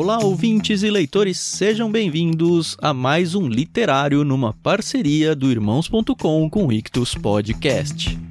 Olá, ouvintes e leitores, sejam bem-vindos a mais um literário numa parceria do Irmãos.com com o Ictus Podcast.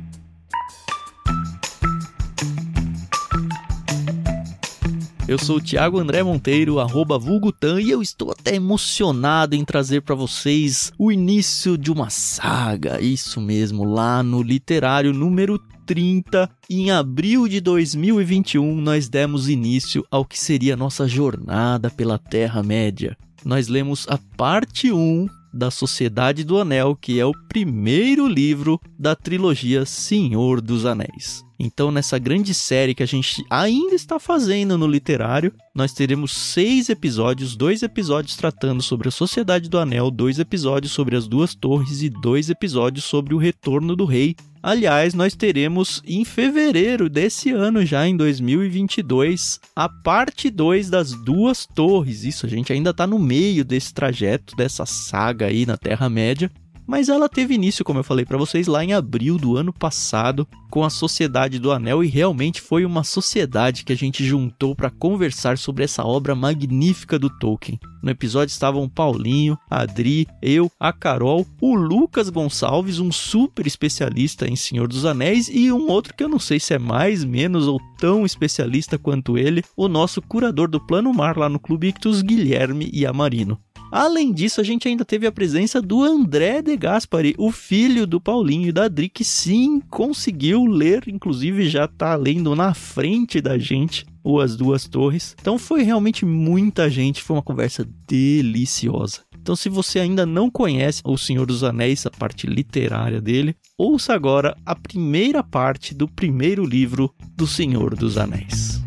Eu sou o Thiago André Monteiro, arroba Vulgutan, e eu estou até emocionado em trazer para vocês o início de uma saga, isso mesmo, lá no literário número 30, em abril de 2021, nós demos início ao que seria nossa jornada pela Terra-média. Nós lemos a parte 1 da Sociedade do Anel, que é o primeiro livro da trilogia Senhor dos Anéis. Então, nessa grande série que a gente ainda está fazendo no literário, nós teremos seis episódios: dois episódios tratando sobre a Sociedade do Anel, dois episódios sobre as Duas Torres e dois episódios sobre o Retorno do Rei. Aliás, nós teremos em fevereiro desse ano, já em 2022, a parte 2 das Duas Torres. Isso, a gente ainda está no meio desse trajeto, dessa saga aí na Terra-média mas ela teve início, como eu falei para vocês, lá em abril do ano passado, com a Sociedade do Anel e realmente foi uma sociedade que a gente juntou para conversar sobre essa obra magnífica do Tolkien. No episódio estavam Paulinho, Adri, eu, a Carol, o Lucas Gonçalves, um super especialista em Senhor dos Anéis, e um outro que eu não sei se é mais, menos ou tão especialista quanto ele, o nosso curador do Plano Mar lá no Clube Ictus, Guilherme Iamarino. Além disso, a gente ainda teve a presença do André de Gaspari, o filho do Paulinho e da Adri, que sim, conseguiu ler, inclusive já tá lendo na frente da gente o As Duas Torres. Então foi realmente muita gente, foi uma conversa deliciosa. Então, se você ainda não conhece O Senhor dos Anéis, a parte literária dele, ouça agora a primeira parte do primeiro livro do Senhor dos Anéis.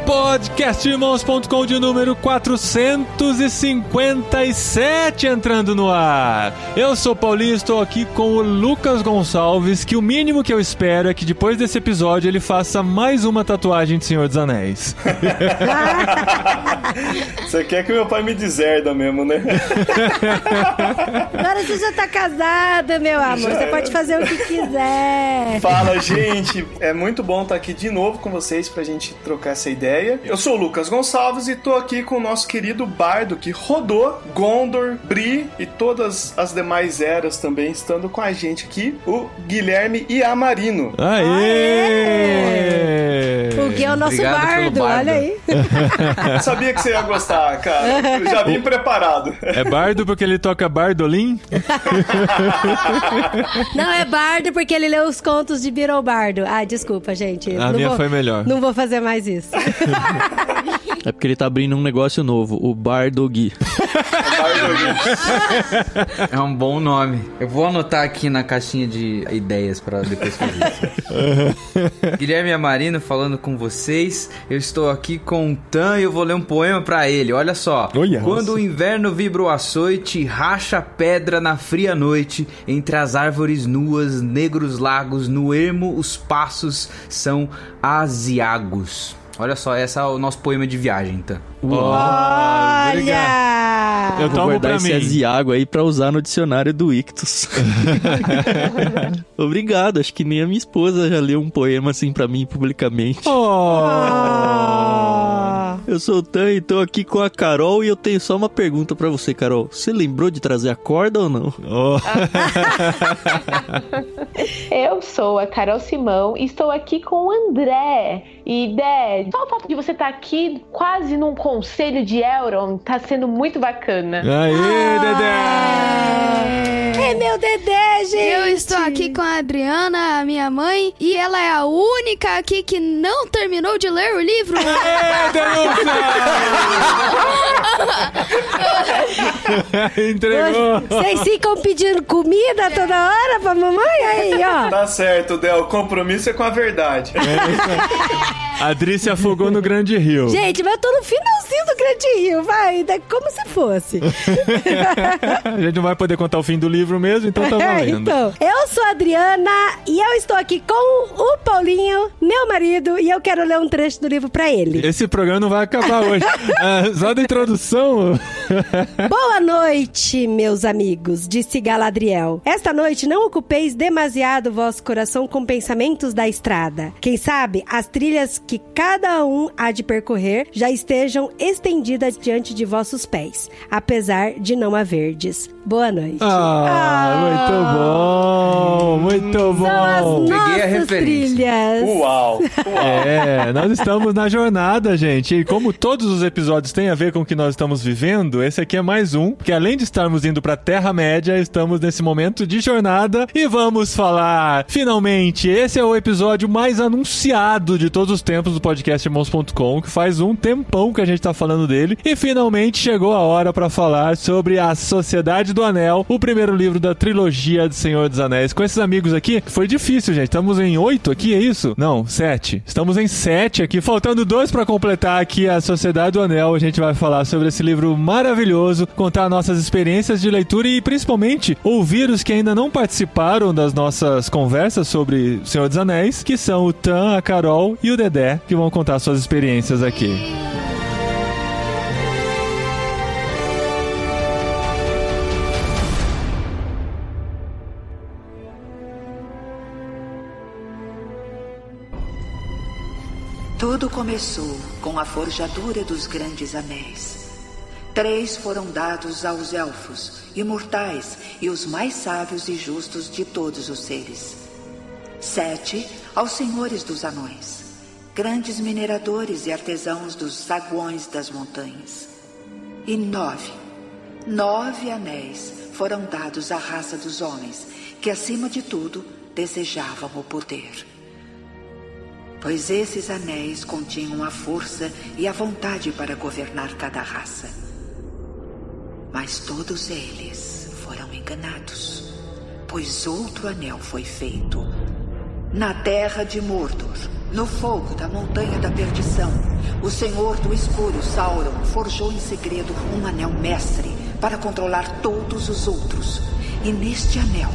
Podcastirmãos.com de número 457 entrando no ar. Eu sou Paulinho, estou aqui com o Lucas Gonçalves, que o mínimo que eu espero é que depois desse episódio ele faça mais uma tatuagem de Senhor dos Anéis. Você quer que meu pai me deserda mesmo, né? Agora você já tá casada, meu amor. Já você é. pode fazer o que quiser. Fala, gente! É muito bom estar aqui de novo com vocês pra gente trocar essa ideia. Eu sou o Lucas Gonçalves e tô aqui com o nosso querido bardo que rodou Gondor, Bri e todas as demais eras também, estando com a gente aqui, o Guilherme Iamarino. Aê! O Gui é o nosso bardo, bardo. olha aí. Sabia que você ia gostar, cara. Eu já vim preparado. É bardo porque ele toca bardolim? Não, é bardo porque ele leu os contos de Beetle Bardo. Ah, desculpa, gente. A Não minha vou- foi melhor. Não vou fazer mais isso. É porque ele tá abrindo um negócio novo, o Bar do Gui. É um bom nome. Eu vou anotar aqui na caixinha de ideias pra depois fazer isso. Guilherme Amarino falando com vocês. Eu estou aqui com o Tan e eu vou ler um poema pra ele. Olha só. Olha, Quando nossa. o inverno vibra o açoite, racha pedra na fria noite, entre as árvores nuas, negros lagos, no ermo os passos são asiagos. Olha só, esse é o nosso poema de viagem, Tan. Obrigado. Olha! Eu Vou tomo guardar pra esse. Aziago aí pra usar no dicionário do Ictus. Obrigado, acho que nem a minha esposa já leu um poema assim pra mim publicamente. Ah. Eu sou o Tan e tô aqui com a Carol e eu tenho só uma pergunta pra você, Carol. Você lembrou de trazer a corda ou não? Oh. Eu sou a Carol Simão e estou aqui com o André. E, Dé, só o fato de você estar aqui quase num conselho de Elrond tá sendo muito bacana. Aê, Dedé! É meu Dedé, gente! Eu estou aqui com a Adriana, a minha mãe, e ela é a única aqui que não terminou de ler o livro. Aê, Denúncia! Entregou! Vocês ficam pedindo comida toda hora pra mamãe? Aí, ó. Tá certo, Del. O compromisso é com a verdade. A Yeah. Adri se afogou no Grande Rio. Gente, mas eu tô no finalzinho do Grande Rio, vai, é como se fosse. a gente não vai poder contar o fim do livro mesmo, então tá valendo. então, eu sou a Adriana e eu estou aqui com o Paulinho, meu marido, e eu quero ler um trecho do livro pra ele. Esse programa não vai acabar hoje. Ah, só da introdução. Boa noite, meus amigos, disse Galadriel. Esta noite não ocupeis demasiado vosso coração com pensamentos da estrada. Quem sabe as trilhas que cada um há de percorrer já estejam estendidas diante de vossos pés, apesar de não haverdes. Boa noite. Ah, muito bom, muito bom. São as Peguei a nossas referência. trilhas. Uau! Uau! É, nós estamos na jornada, gente. E como todos os episódios têm a ver com o que nós estamos vivendo, esse aqui é mais um, que além de estarmos indo pra Terra-média, estamos nesse momento de jornada e vamos falar, finalmente, esse é o episódio mais anunciado de todos os tempos do podcast Irmãos.com, que faz um tempão que a gente tá falando dele, e finalmente chegou a hora pra falar sobre a Sociedade do Anel, o primeiro livro da trilogia de Senhor dos Anéis. Com esses amigos aqui, foi difícil, gente. Estamos em oito aqui, é isso? Não, sete. Estamos em sete aqui, faltando dois pra completar aqui a Sociedade do Anel. A gente vai falar sobre esse livro maravilhoso, contar nossas experiências de leitura e principalmente ouvir os que ainda não participaram das nossas conversas sobre Senhor dos Anéis, que são o Tan, a Carol e o Dedé, que vão contar suas experiências aqui. Começou com a forjadura dos grandes anéis. Três foram dados aos elfos, imortais e os mais sábios e justos de todos os seres. Sete aos senhores dos anões, grandes mineradores e artesãos dos saguões das montanhas. E nove, nove anéis foram dados à raça dos homens, que acima de tudo desejavam o poder pois esses anéis continham a força e a vontade para governar cada raça. Mas todos eles foram enganados, pois outro anel foi feito. Na terra de Mordor, no fogo da montanha da perdição, o senhor do escuro Sauron forjou em segredo um anel mestre para controlar todos os outros. E neste anel,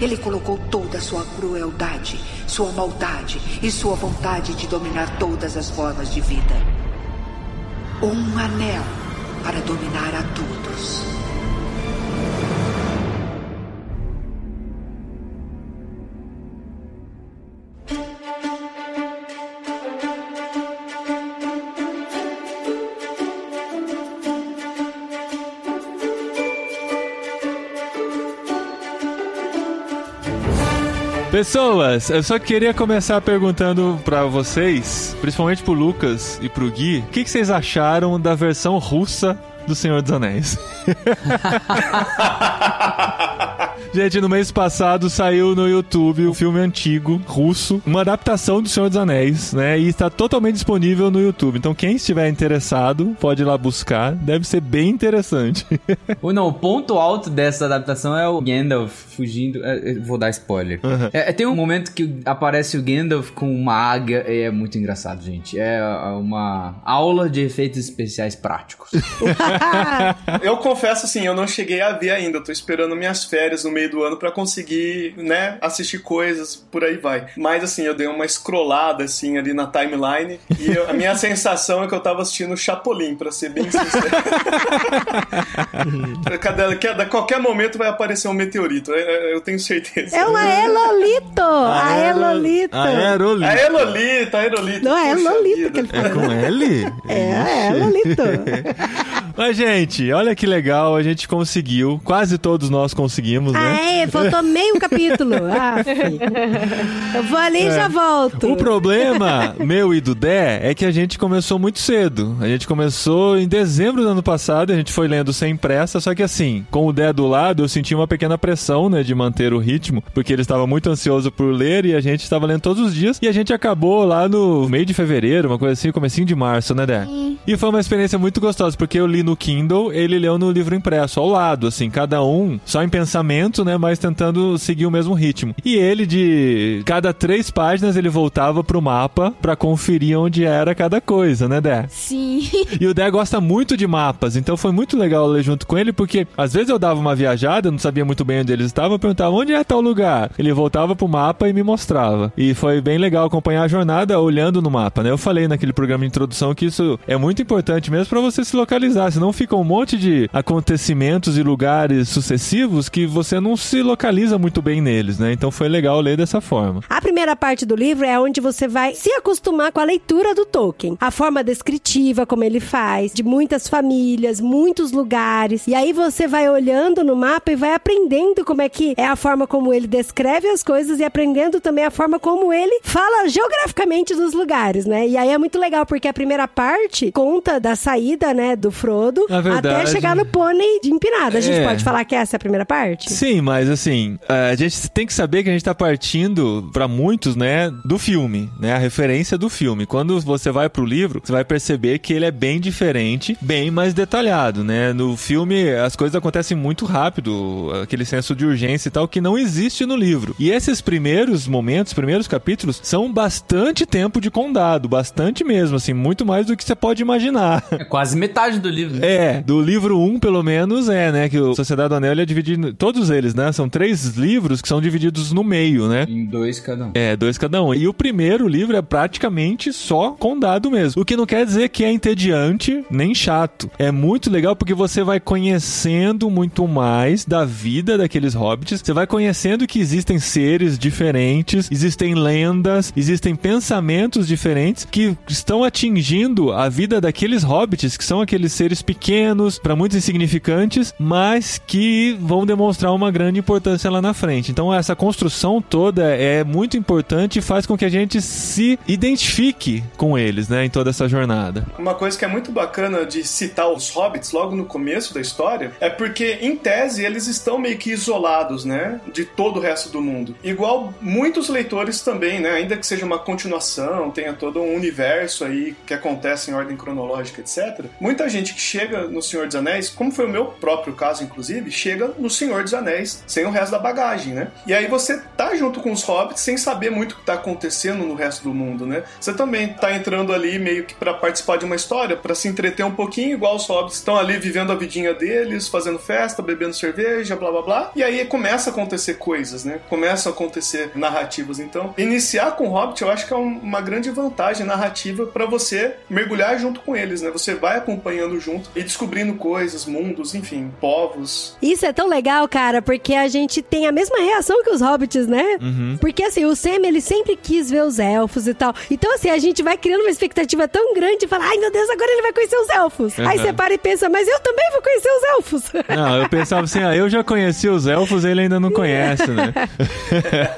ele colocou toda a sua crueldade, sua maldade e sua vontade de dominar todas as formas de vida. Um anel para dominar a todos. Pessoas, eu só queria começar perguntando pra vocês, principalmente pro Lucas e pro Gui, o que, que vocês acharam da versão russa do Senhor dos Anéis? Gente, no mês passado saiu no YouTube o um filme antigo, russo, uma adaptação do Senhor dos Anéis, né? E está totalmente disponível no YouTube. Então, quem estiver interessado, pode ir lá buscar. Deve ser bem interessante. Ou não, o ponto alto dessa adaptação é o Gandalf fugindo. é, eu vou dar spoiler. Uhum. É, tem um momento que aparece o Gandalf com uma águia. e É muito engraçado, gente. É uma aula de efeitos especiais práticos. Eu confesso assim, eu não cheguei a ver ainda. Tô esperando minhas férias no meio do ano pra conseguir, né, assistir coisas, por aí vai. Mas assim, eu dei uma scrollada assim ali na timeline e eu- a minha sensação é que eu tava assistindo Chapolin, pra ser bem sincero. Cada, cada- qualquer momento vai aparecer um meteorito, eu, eu tenho certeza. É uma Elolito! A Elolito! Aerolito. A Elolita, a Elolita. Não, é Lolita vida. que ele É com L? É, é Elolito. Mas, gente, olha que legal, a gente conseguiu. Quase todos nós conseguimos, né? Ah, é, faltou meio capítulo. Ah, filho. Eu vou ali e já volto. O problema, meu e do Dé, é que a gente começou muito cedo. A gente começou em dezembro do ano passado, a gente foi lendo sem pressa, só que assim, com o Dé do lado, eu senti uma pequena pressão, né, de manter o ritmo, porque ele estava muito ansioso por ler e a gente estava lendo todos os dias, e a gente acabou lá no meio de fevereiro, uma coisa assim, comecinho de março, né, Dé? E foi uma experiência muito gostosa, porque eu li no Kindle, ele leu no livro impresso, ao lado, assim, cada um só em pensamento, né, mas tentando seguir o mesmo ritmo. E ele, de cada três páginas, ele voltava pro mapa para conferir onde era cada coisa, né, Dé? Sim. E o Dé gosta muito de mapas, então foi muito legal ler junto com ele, porque às vezes eu dava uma viajada, não sabia muito bem onde eles estavam, eu perguntava onde é tal lugar. Ele voltava pro mapa e me mostrava. E foi bem legal acompanhar a jornada olhando no mapa, né? Eu falei naquele programa de introdução que isso é muito importante mesmo para você se localizar, senão fica um monte de acontecimentos e lugares sucessivos que você não se localiza muito bem neles, né? Então foi legal ler dessa forma. A primeira parte do livro é onde você vai se acostumar com a leitura do Tolkien. A forma descritiva, como ele faz, de muitas famílias, muitos lugares. E aí você vai olhando no mapa e vai aprendendo como é que é a forma como ele descreve as coisas e aprendendo também a forma como ele fala geograficamente dos lugares, né? E aí é muito legal porque a primeira parte conta da saída, né, do Frodo até chegar no pônei de empinada. A gente É. pode falar que essa é a primeira parte? Sim, mas assim, a gente tem que saber que a gente tá partindo pra muitos, né, do filme, né, a referência do filme. Quando você vai pro livro, você vai perceber que ele é bem diferente, bem mais detalhado, né? No filme as coisas acontecem muito rápido, aquele senso de urgência e tal que não existe no livro. E esses primeiros momentos, primeiros capítulos são bastante tempo de condado, bastante mesmo, assim, muito mais do que você pode imaginar. É quase metade do livro. É, do livro 1, pelo menos, é, né? Que o Sociedade do Anel ele é dividido. Todos eles, né? São três livros que são divididos no meio, né? Em dois cada um. É, dois cada um. E o primeiro livro é praticamente só condado mesmo. O que não quer dizer que é entediante nem chato. É muito legal porque você vai conhecendo muito mais da vida daqueles hobbits. Você vai conhecendo que existem seres diferentes, existem lendas, existem pensamentos diferentes que estão atingindo a vida daqueles hobbits, que são aqueles seres pequenos, para muitos insignificantes, mas que vão demonstrar uma grande importância lá na frente. Então essa construção toda é muito importante e faz com que a gente se identifique com eles, né, em toda essa jornada. Uma coisa que é muito bacana de citar os hobbits logo no começo da história é porque, em tese, eles estão meio que isolados, né? De todo o resto do mundo. Igual muitos leitores também, né? Ainda que seja uma continuação, tenha todo um universo aí que acontece em ordem cronológica, etc. Muita gente que chega no Senhor dos Anéis, como foi o meu próprio caso, inclusive, chega no Senhor dos Anéis sem o resto da bagagem, né? E aí você tá junto com os hobbits sem saber muito o que tá acontecendo no resto do mundo, né? Você também tá entrando ali meio que para participar de uma história, para se entreter um pouquinho, igual os hobbits estão ali vivendo a vidinha deles, fazendo festa, bebendo cerveja, blá blá blá. E aí começa a acontecer coisas, né? Começam a acontecer narrativas. Então, iniciar com Hobbit eu acho que é um- uma grande vantagem narrativa para você mergulhar junto com eles, né? Você vai acompanhando junto e descobrindo coisas, mundos, enfim, povos. Isso é tão legal, cara, porque a gente tem a mesma reação que os hobbits, né? Porque assim, o Sam, ele sempre quis ver os elfos e tal. Então, assim, a gente vai criando uma expectativa tão grande e fala, ai meu Deus, agora ele vai conhecer os elfos. Aí Uhum. você para e pensa, mas eu também vou conhecer os elfos. Não, eu pensava assim, ah, eu já conheci os elfos, ele ainda não conhece, né?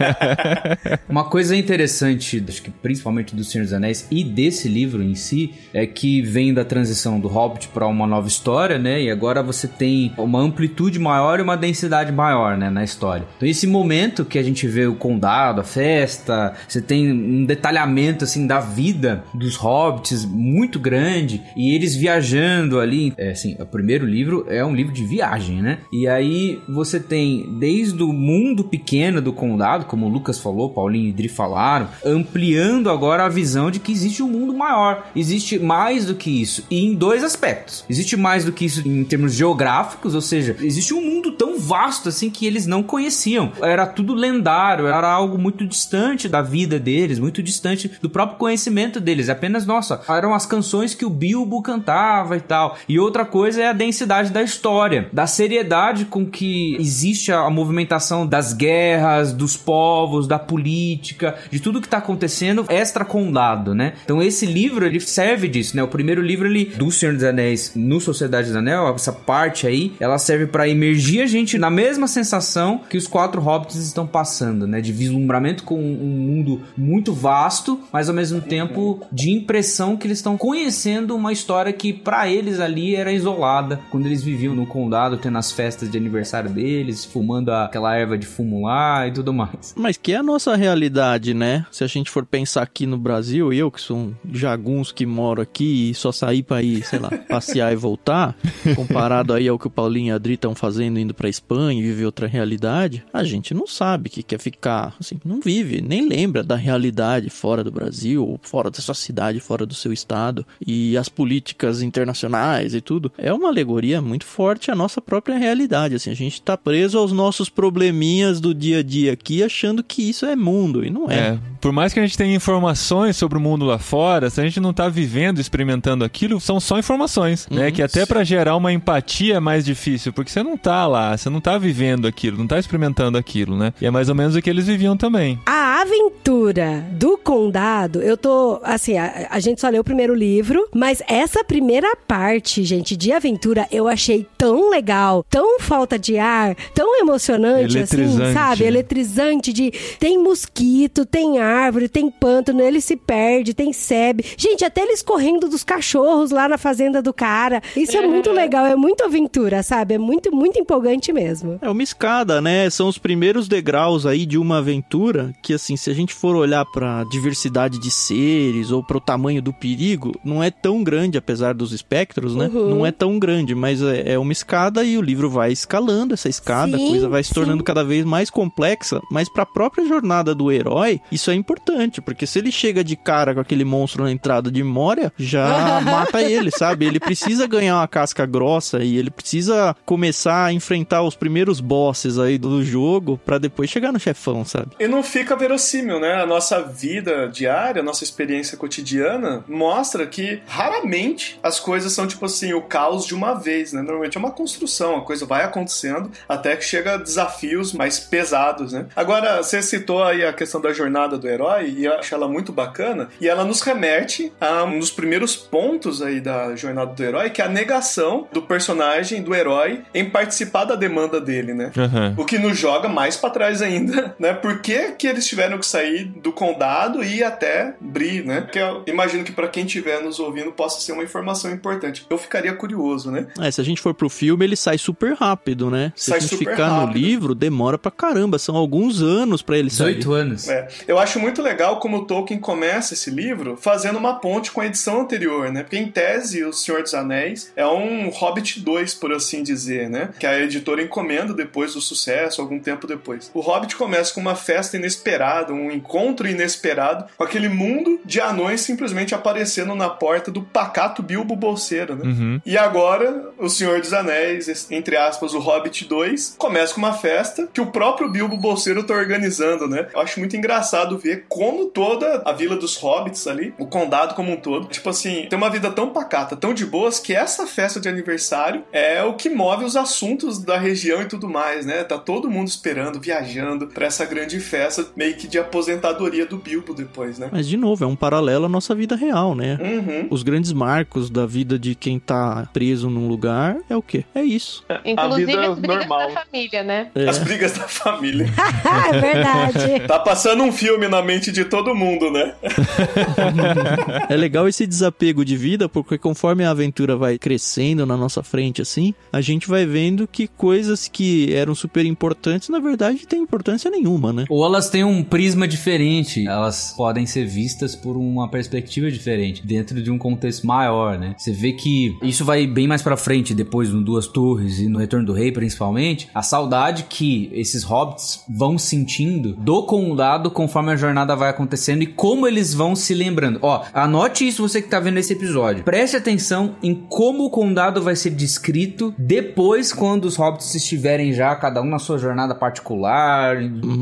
Uma coisa interessante, acho que principalmente do Senhor dos Anéis e desse livro em si, é que vem da transição do Hobbit para uma nova história, né? E agora você tem uma amplitude maior e uma densidade maior, né, na história. Então esse momento que a gente vê o condado, a festa, você tem um detalhamento assim da vida dos hobbits muito grande e eles viajando ali, é assim, o primeiro livro é um livro de viagem, né? E aí você tem desde o mundo pequeno do condado, como o Lucas falou, Paulinho e Dri falaram, ampliando agora a visão de que existe um mundo maior, existe mais do que isso, e em dois aspectos. Existe mais do que isso em termos geográficos, ou seja, existe um mundo tão vasto assim que eles não conheciam. Era tudo lendário, era algo muito distante da vida deles, muito distante do próprio conhecimento deles. Apenas, nossa, eram as canções que o Bilbo cantava e tal. E outra coisa é a densidade da história, da seriedade com que existe a movimentação das guerras, dos povos, da política, de tudo que tá acontecendo extra condado, né? Então esse livro ele serve disso, né? O primeiro livro ele do Senhor dos Anéis no Sociedade dos Anel, essa parte aí, ela serve para imergir a gente na mesma sensação que os quatro hobbits estão passando, né? De vislumbramento com um mundo muito vasto, mas ao mesmo tempo de impressão que eles estão conhecendo uma história que para eles ali era isolada, quando eles viviam no condado, tendo as festas de aniversário deles, fumando aquela erva de fumo lá e tudo mais. Mas que é a nossa realidade, né? Se a gente for pensar aqui no Brasil, eu que sou um jagunço que moro aqui e só saí pra ir, sei lá, passear e voltar, comparado aí ao que o Paulinho e a Adri estão fazendo indo pra Espanha e viver outra realidade, a gente não sabe que quer ficar, assim, não vive, nem lembra da realidade fora do Brasil, fora da sua cidade, fora do seu estado, e as políticas internacionais e tudo. É uma alegoria muito forte à nossa própria realidade, assim, a gente tá preso aos nossos probleminhas do dia a dia aqui, achando que isso é mundo, e não é. É, por mais que a gente tenha informações sobre o mundo lá fora, se a gente não tá vivendo, experimentando aquilo, são só informações, né? Uhum, Que até pra gerar uma empatia é mais difícil, porque você não tá lá, você não tá vivendo aquilo, não tá experimentando aquilo, né? E é mais ou menos o que eles viviam também. A aventura do condado, eu tô. Assim, a, a gente só leu o primeiro livro, mas essa primeira parte, gente, de aventura, eu achei tão legal, tão falta de ar, tão emocionante, assim, sabe? Eletrizante de. Tem mosquito, tem árvore, tem pântano, ele se perde, tem sebe. Gente, até eles correndo dos cachorros lá na fazenda do cara. Isso é muito legal, é muito aventura, sabe? É muito, muito empolgante mesmo. É uma escada, né? São os primeiros degraus aí de uma aventura que, assim, se a gente for olhar pra diversidade de seres ou pro tamanho do perigo, não é tão grande, apesar dos espectros, né? Uhum. Não é tão grande, mas é, é uma escada e o livro vai escalando essa escada, Sim, a coisa vai se sim. tornando cada vez mais complexa, mas pra própria jornada do herói, isso é importante, porque se ele chega de cara com aquele monstro na entrada de Moria, já mata ele, sabe? Ele precisa ganhar uma casca grossa e ele precisa começar a enfrentar os primeiros bosses aí do jogo pra depois chegar no chefão, sabe? E não fica verossímil, né? A nossa vida diária, a nossa experiência cotidiana mostra que raramente as coisas são tipo assim, o caos de uma vez, né? Normalmente é uma construção, a coisa vai acontecendo até que chega a desafios mais pesados, né? Agora, você citou aí a questão da jornada do herói e eu acho ela muito bacana e ela nos remete a um dos primeiros pontos aí da jornada do herói, que é a negação do personagem, do herói, em participar da demanda dele, né? Aham. O que nos joga mais pra trás ainda, né? Por que, que eles tiveram que sair do condado e ir até Bri, né? Porque eu imagino que pra quem estiver nos ouvindo possa ser uma informação importante. Eu ficaria curioso, né? É, se a gente for pro filme, ele sai super rápido, né? Se Sai a gente super ficar no rápido. livro, demora pra caramba. São alguns anos pra ele sair. 18 anos. É, eu acho muito legal como o Tolkien começa esse livro fazendo uma ponte com a edição anterior, né? Porque em tese, O Senhor dos Anéis é um Hobbit 2, por assim dizer, né? Que a editora encomenda depois do sucesso, algum tempo depois. O Hobbit começa com uma festa inesperada, um encontro inesperado, com aquele mundo de anões simplesmente aparecendo na porta do pacato Bilbo Bolseiro, né? Uhum. E agora, O Senhor dos Anéis, entre aspas, o Hobbit 2, começa com uma festa que o próprio Bilbo Bolseiro tá organizando, né? Eu acho muito engraçado ver como toda a vila dos hobbits ali, o condado como um todo, tipo assim, tem uma vida tão pacata, tão de boas, que essa festa de aniversário é o que move os assuntos da região e tudo mais, né? Tá todo mundo esperando, viajando pra essa grande festa, meio que de aposentadoria do Bilbo depois, né? Mas, de novo, é um paralelo à nossa vida real, né? Uhum. Os grandes marcos da vida de quem tá preso num lugar é o quê? É isso. Inclusive vida as brigas normal. da família, né? É. As brigas da família. é verdade. Tá passando um filme na mente de todo mundo, né? É legal esse desapego de vida, porque conforme a aventura vai crescendo na nossa frente, assim, a gente vai vendo que coisas que eram super importantes, na verdade, tem importância nenhuma, né? Ou elas têm um prisma diferente, elas podem ser vistas por uma perspectiva diferente, dentro de um contexto maior, né? Você vê que isso vai bem mais pra frente, depois no Duas Torres e no Retorno do Rei, principalmente, a saudade que esses hobbits vão sentindo do condado conforme a jornada vai acontecendo e como eles vão se lembrando. Ó, anote isso você que tá vendo esse episódio. Preste atenção em como o condado vai ser descrito depois quando os hobbits estiverem já cada um na sua jornada particular,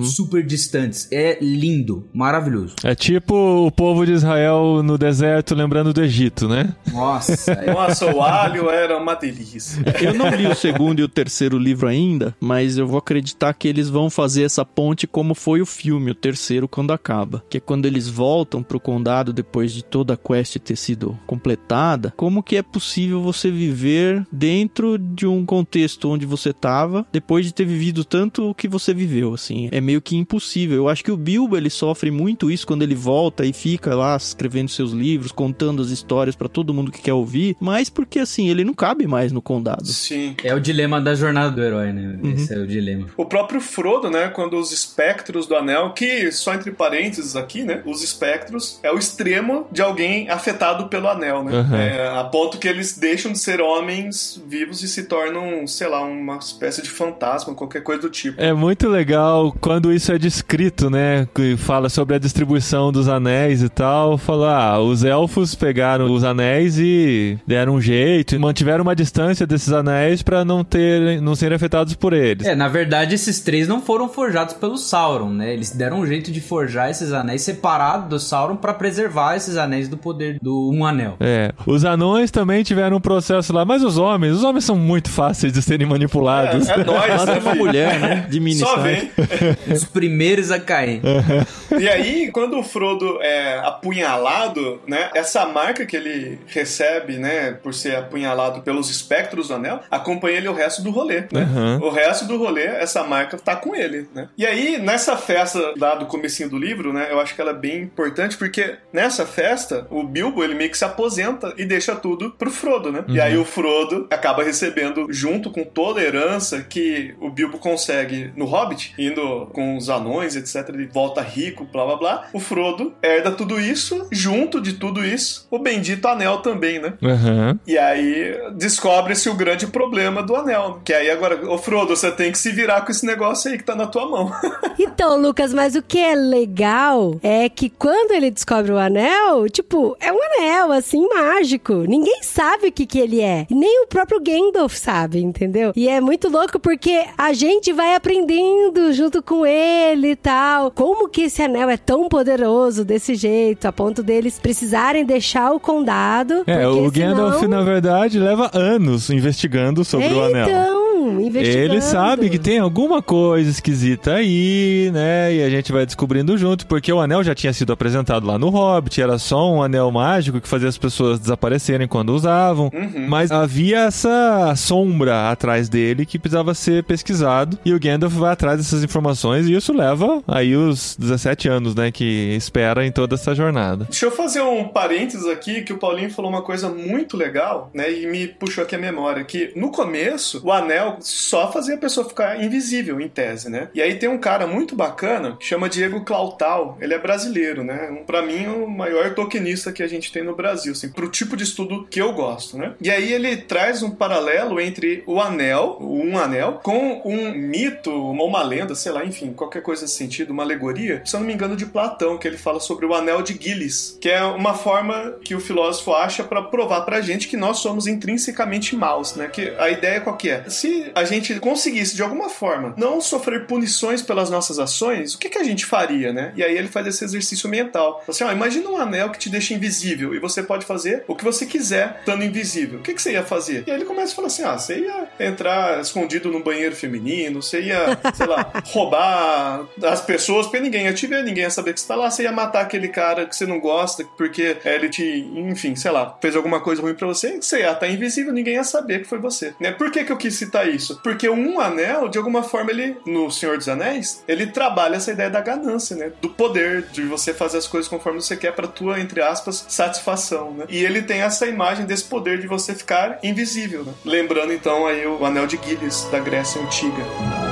super distantes. É lindo, maravilhoso. É tipo o povo de Israel no deserto lembrando do Egito, né? Nossa, é- Nossa, o alho era uma delícia. Eu não li o segundo e o terceiro livro ainda, mas eu vou acreditar que eles vão fazer essa ponte como foi o filme, o terceiro, quando acaba. Que é quando eles voltam pro condado depois de toda a quest ter sido completada. Como que é possível você viver dentro de um contexto onde você tava, depois de ter vivido tanto o que você viveu, assim. É meio que impossível. Eu acho que o Bilbo, ele sofre muito isso quando ele volta e fica lá escrevendo seus livros, contando as histórias pra todo mundo que quer ouvir, mas porque, assim, ele não cabe mais no condado. Sim. é o dilema da jornada do herói, né? Esse é o dilema. O próprio Frodo, né, quando os espectros do anel, que só entre parênteses aqui, né? Os espectros é o extremo de alguém afetado pelo anel, né? Uhum. É, a ponto que eles deixam de ser homens vivos e se tornam, sei lá, uma espécie de fantasma, qualquer coisa do tipo. É muito legal quando isso é descrito, né? Que fala sobre a distribuição dos anéis e tal. Fala, ah, os elfos pegaram os anéis e deram um jeito, e mantiveram uma distância desses anéis pra não ter, não serem afetados por eles. É, na verdade, esses três não foram forjados pelo Sauron, né? Eles deram um jeito de forjar esses anéis separados do Sauron pra preservar esses anéis do poder do Um Anel. É. Os anões também tiveram um processo lá, mas os homens, os homens são muito fáceis de serem manipulados. É, é nóis, né, uma mulher, né? De mini Só vem. Os primeiros a cair. E aí, quando o Frodo é apunhalado, né? Essa marca que ele recebe, né? Por ser apunhalado pelos espectros do anel, acompanha ele o resto do rolê, né? Uhum. O resto do rolê, essa marca tá com ele, né? E aí, nessa festa lá do comecinho do livro, né? Eu acho que ela é bem importante, porque nessa festa, o Bilbo, ele meio que se aposenta e deixa tudo pro Frodo, né? E aí o Frodo acaba recebendo, junto com toda a herança que o Bilbo consegue no Hobbit, indo com os anões, etc. Ele volta rico, blá blá blá. O Frodo herda tudo isso, junto de tudo isso, o bendito anel também, né? Uhum. E aí descobre-se o grande problema do anel. Que aí agora, ô Frodo, você tem que se virar com esse negócio aí que tá na tua mão. Então, Lucas, mas o que é legal é que quando ele descobre o anel, tipo, é um anel, assim, mágico. Ninguém sabe o que, que ele é. Nem o próprio Gandalf sabe, entendeu? E é muito louco porque a gente vai aprendendo junto com ele e tal. Como que esse anel é tão poderoso desse jeito, a ponto deles precisarem deixar o condado. É, o Gandalf, senão... na verdade, leva anos investigando sobre o anel. Então, investigando. Ele sabe que tem alguma coisa esquisita aí, né? E a gente vai descobrindo junto, porque o anel já tinha sido apresentado lá no Hobbit, era só um anel mágico que fazia as pessoas desaparecerem quando usavam. Mas havia essa sombra atrás dele que precisava ser pesquisado. E o Gandalf vai atrás dessas informações e isso leva aí os 17 anos, né? Que espera em toda essa jornada. Deixa eu fazer um parênteses aqui, que o Paulinho falou uma coisa muito legal, né? E me puxou aqui a memória, que no começo, o anel só fazia a pessoa ficar invisível, em tese, né? E aí tem um cara muito bacana, que chama Diego Clautal, ele é brasileiro, né? Um, pra mim, o maior tokenista que a gente tem no Brasil, assim, pro tipo de estudo que eu gosto, né? E aí ele traz um paralelo entre o anel, um anel, com um mito, uma, uma lenda, sei lá, enfim, qualquer coisa nesse sentido, uma alegoria, se eu não me engano, de Platão, que ele fala sobre o anel de Gilles, que é uma forma que o filósofo acha para provar pra gente que nós somos intrinsecamente maus, né? Que a ideia qual que é? Se a gente conseguisse de alguma forma não sofrer punições pelas nossas ações, o que, que a gente faria, né? E aí ele faz esse exercício mental. Assim, ó, imagina um anel que te deixa invisível e você pode fazer o que você quiser estando invisível. O que, que você ia fazer? E aí ele começa a falar assim: ah, você ia entrar escondido no banheiro feminino, você ia, sei lá, roubar as pessoas, porque ninguém ia te ver, ninguém ia saber que você tá lá, você ia matar aquele cara que você não gosta, porque ele te, enfim, sei lá, fez alguma coisa ruim pra você, você ia estar invisível, ninguém ia saber que foi você. Né? Por que, que eu quis citar isso? Porque um anel, de alguma forma, ele, no Senhor dos Anéis, ele trabalha essa ideia da ganância, né? Do poder, de você fazer as coisas conforme você quer pra tua, entre aspas, satisfação, né? E ele tem essa imagem desse poder de você ficar invisível, né? Lembrando então aí o anel de Gilles da Grécia Antiga.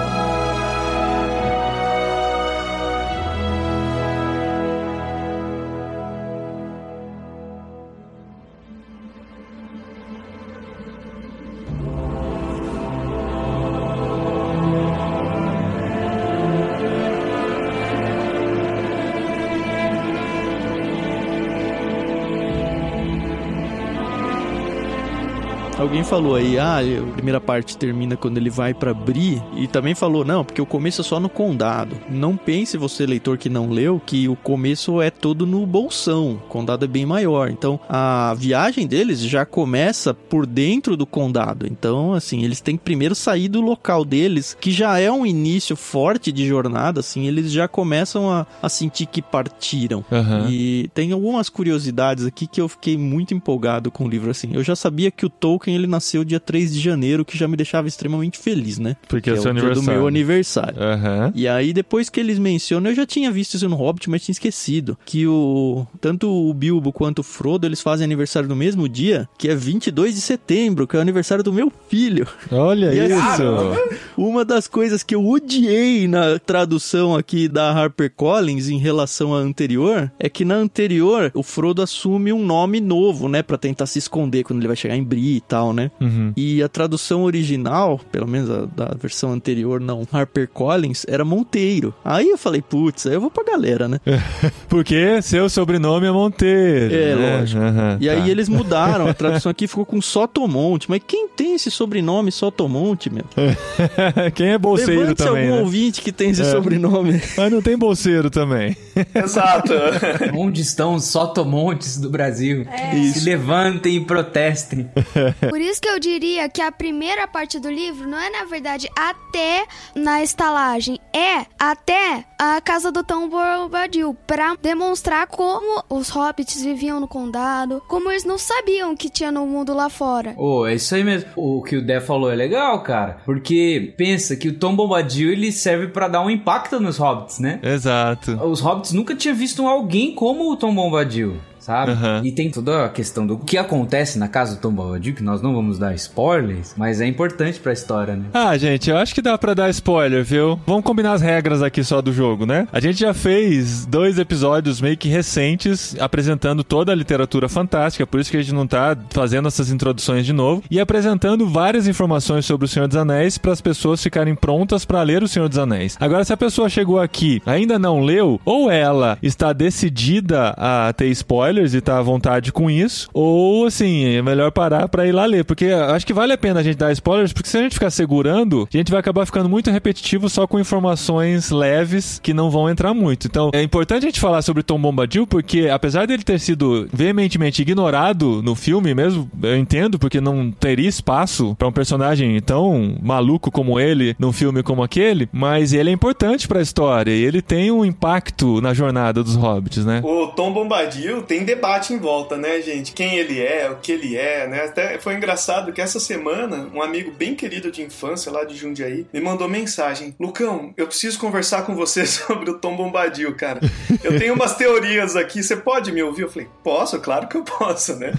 Falou aí, ah, a primeira parte termina quando ele vai pra Bri e também falou, não, porque o começo é só no condado. Não pense você, leitor que não leu, que o começo é todo no bolsão. O condado é bem maior. Então, a viagem deles já começa por dentro do condado. Então, assim, eles têm que primeiro sair do local deles, que já é um início forte de jornada, assim, eles já começam a, a sentir que partiram. Aham. E tem algumas curiosidades aqui que eu fiquei muito empolgado com o livro, assim. Eu já sabia que o Tolkien Tolkien ele nasceu dia 3 de janeiro, que já me deixava extremamente feliz, né? Porque é o Que seu o dia do aniversário. meu aniversário. Aham. E aí, depois que eles mencionam, eu já tinha visto isso no Hobbit, mas tinha esquecido. Que o. Tanto o Bilbo quanto o Frodo, eles fazem aniversário no mesmo dia, que é 22 de setembro, que é o aniversário do meu filho. Olha E aí- isso. Uma das coisas que eu odiei na tradução aqui da HarperCollins em relação à anterior é que na anterior o Frodo assume um nome novo, né, Pra tentar se esconder quando ele vai chegar em Bree e tal, né? Uhum. E a tradução original, pelo menos a da versão anterior, não, HarperCollins, era Monteiro. Aí eu falei, putz, aí eu vou pra galera, né? Porque seu sobrenome é Monteiro. É, né? lógico. Aham, E aí tá. eles mudaram, a tradução aqui ficou com Sotomonte. Mas quem tem esse sobrenome Sotomonte, meu? Quem é bolseiro Levante também, algum né? ouvinte que tem esse É. sobrenome. Mas não tem bolseiro também. Exato. Onde estão os sotomontes do Brasil? Isso. Se levantem e protestem. Por isso que eu diria que a primeira parte do livro não é, na verdade, até na estalagem. É até a casa do Tom Bombadil. Pra demonstrar como os hobbits viviam no condado. Como eles não sabiam que tinha no mundo lá fora. Ô, é isso aí mesmo. O que o Dé falou é legal, cara. Porque pensa que o Tom Bombadil ele serve pra dar um impacto nos hobbits, né? Exato. Os hobbits nunca tinham visto alguém como o Tom Bombadil. Sabe? Aham. E tem toda a questão do que acontece na casa do Tom Bombadil, que nós não vamos dar spoilers, mas é importante pra história, né? Ah, gente, eu acho que dá pra dar spoiler, viu? Vamos combinar as regras aqui só do jogo, né? A gente já fez dois episódios meio que recentes apresentando toda a literatura fantástica, por isso que a gente não tá fazendo essas introduções de novo e apresentando várias informações sobre o Senhor dos Anéis para as pessoas ficarem prontas pra ler o Senhor dos Anéis. Agora, se a pessoa chegou aqui, ainda não leu, ou ela está decidida a ter spoilers e tá à vontade com isso, ou assim, é melhor parar pra ir lá ler, porque acho que vale a pena a gente dar spoilers, porque se a gente ficar segurando, a gente vai acabar ficando muito repetitivo só com informações leves que não vão entrar muito. Então, é importante a gente falar sobre Tom Bombadil, porque apesar dele ter sido veementemente ignorado no filme mesmo, eu entendo, porque não teria espaço pra um personagem tão maluco como ele num filme como aquele, mas ele é importante pra história e ele tem um impacto na jornada dos hobbits, né? O Tom Bombadil tem debate em volta, né, gente? Quem ele é, o que ele é, né? Até foi engraçado que essa semana, um amigo bem querido de infância lá de Jundiaí me mandou mensagem: Lucão, eu preciso conversar com você sobre o Tom Bombadil, cara. Eu tenho umas teorias aqui, você pode me ouvir? Eu falei: Posso, claro que eu posso, né?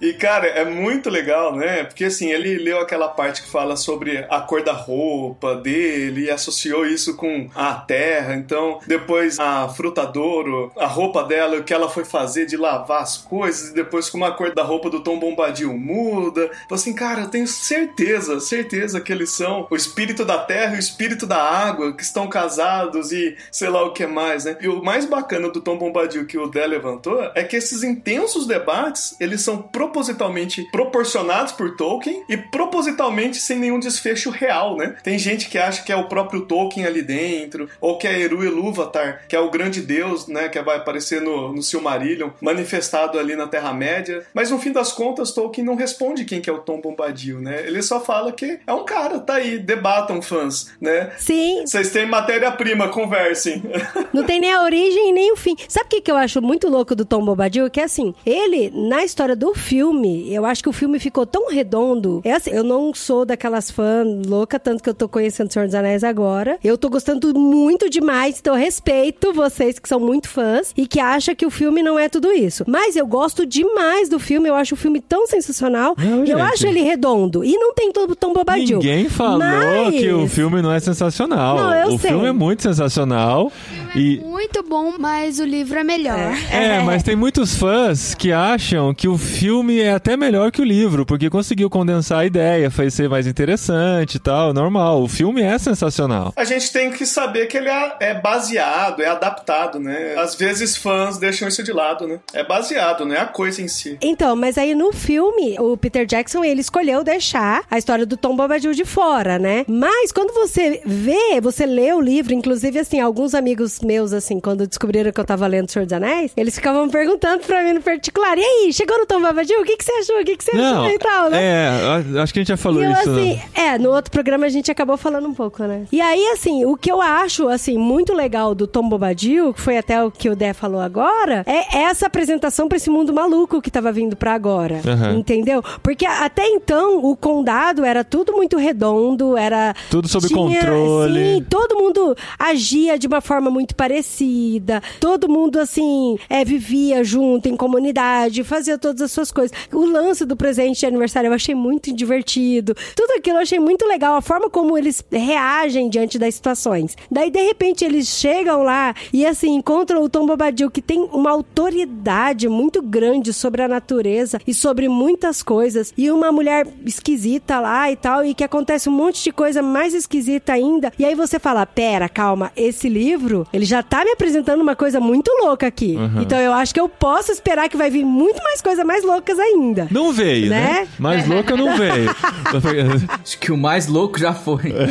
E, cara, é muito legal, né? Porque, assim, ele leu aquela parte que fala sobre a cor da roupa dele e associou isso com a terra. Então, depois a frutadouro, a roupa dela, o que ela foi fazer de lavar as coisas, e depois como a cor da roupa do Tom Bombadil muda. Falei assim, cara, eu tenho certeza, certeza que eles são o espírito da terra e o espírito da água, que estão casados e sei lá o que mais, né? E o mais bacana do Tom Bombadil que o Dé levantou é que esses intensos debates, eles são propositalmente proporcionados por Tolkien e propositalmente sem nenhum desfecho real, né? Tem gente que acha que é o próprio Tolkien ali dentro, ou que é Eru Ilúvatar, que é o grande deus, né, que vai aparecer no, no Silmarillion, manifestado ali na Terra-média. Mas no fim das contas, Tolkien não responde quem que é o Tom Bombadil, né? Ele só fala que é um cara, tá aí, debatam fãs, né? Sim, Vocês têm matéria-prima, conversem. não tem nem a origem nem o fim. Sabe o que, que eu acho muito louco do Tom Bobadil? Que assim, ele, na história do filme, eu acho que o filme ficou tão redondo. É assim, eu não sou daquelas fãs louca, tanto que eu tô conhecendo o Senhor dos Anéis agora. Eu tô gostando muito demais, então respeito vocês que são muito fãs e que acham que o filme não é tudo isso. Mas eu gosto demais do filme, eu acho o filme tão sensacional. Não, e eu acho ele redondo. E não tem todo Tom Bobadil. Ninguém falou Mas- que o filme não é sensacional. Não, eu o sei. filme é muito sensacional. E Muito bom, mas o livro é melhor. É, mas tem muitos fãs que acham que o filme é até melhor que o livro, porque conseguiu condensar a ideia, fez ser mais interessante e tal, normal. O filme é sensacional. A gente tem que saber que ele é, é baseado, é adaptado, né? Às vezes fãs deixam isso de lado, né? É baseado, não é a coisa em si. Então, mas aí no filme, o Peter Jackson, ele escolheu deixar a história do Tom Bombadil de fora, né? Mas quando você vê, você lê o livro, inclusive assim, alguns amigos meus, assim, quando descobriram que eu tava lendo Senhor dos Anéis, eles ficavam perguntando pra mim no particular, e aí, chegou no Tom Bombadil? O que, que você achou? O que, que você Não, achou e tal, né? é, acho que a gente já falou eu, isso. né? assim, é, no outro programa a gente acabou falando um pouco, né? E aí, assim, o que eu acho, assim, muito legal do Tom Bobadil, que foi até o que o Dé falou agora, é essa apresentação pra esse mundo maluco que tava vindo pra agora. Aham. Entendeu? Porque até então, o condado era tudo muito redondo, era... Tudo sob tinha- controle. Sim, todo mundo agia de uma forma muito parecida, todo mundo, assim, é, vivia junto em comunidade, fazia todas as suas coisas. O lance do presente de aniversário eu achei muito divertido. Tudo aquilo eu achei muito legal, a forma como eles reagem diante das situações. Daí, de repente, eles chegam lá e, assim, encontram o Tom Bobadil, que tem uma autoridade muito grande sobre a natureza e sobre muitas coisas, e uma mulher esquisita lá e tal, e que acontece um monte de coisa mais esquisita ainda. E aí você fala: pera, calma, esse livro, ele já tá me apresentando uma coisa muito louca aqui. Então eu acho que eu posso esperar que vai vir muito mais coisas mais loucas ainda. Não veio, né? Né? Mais louca não veio. Acho que o mais louco já foi.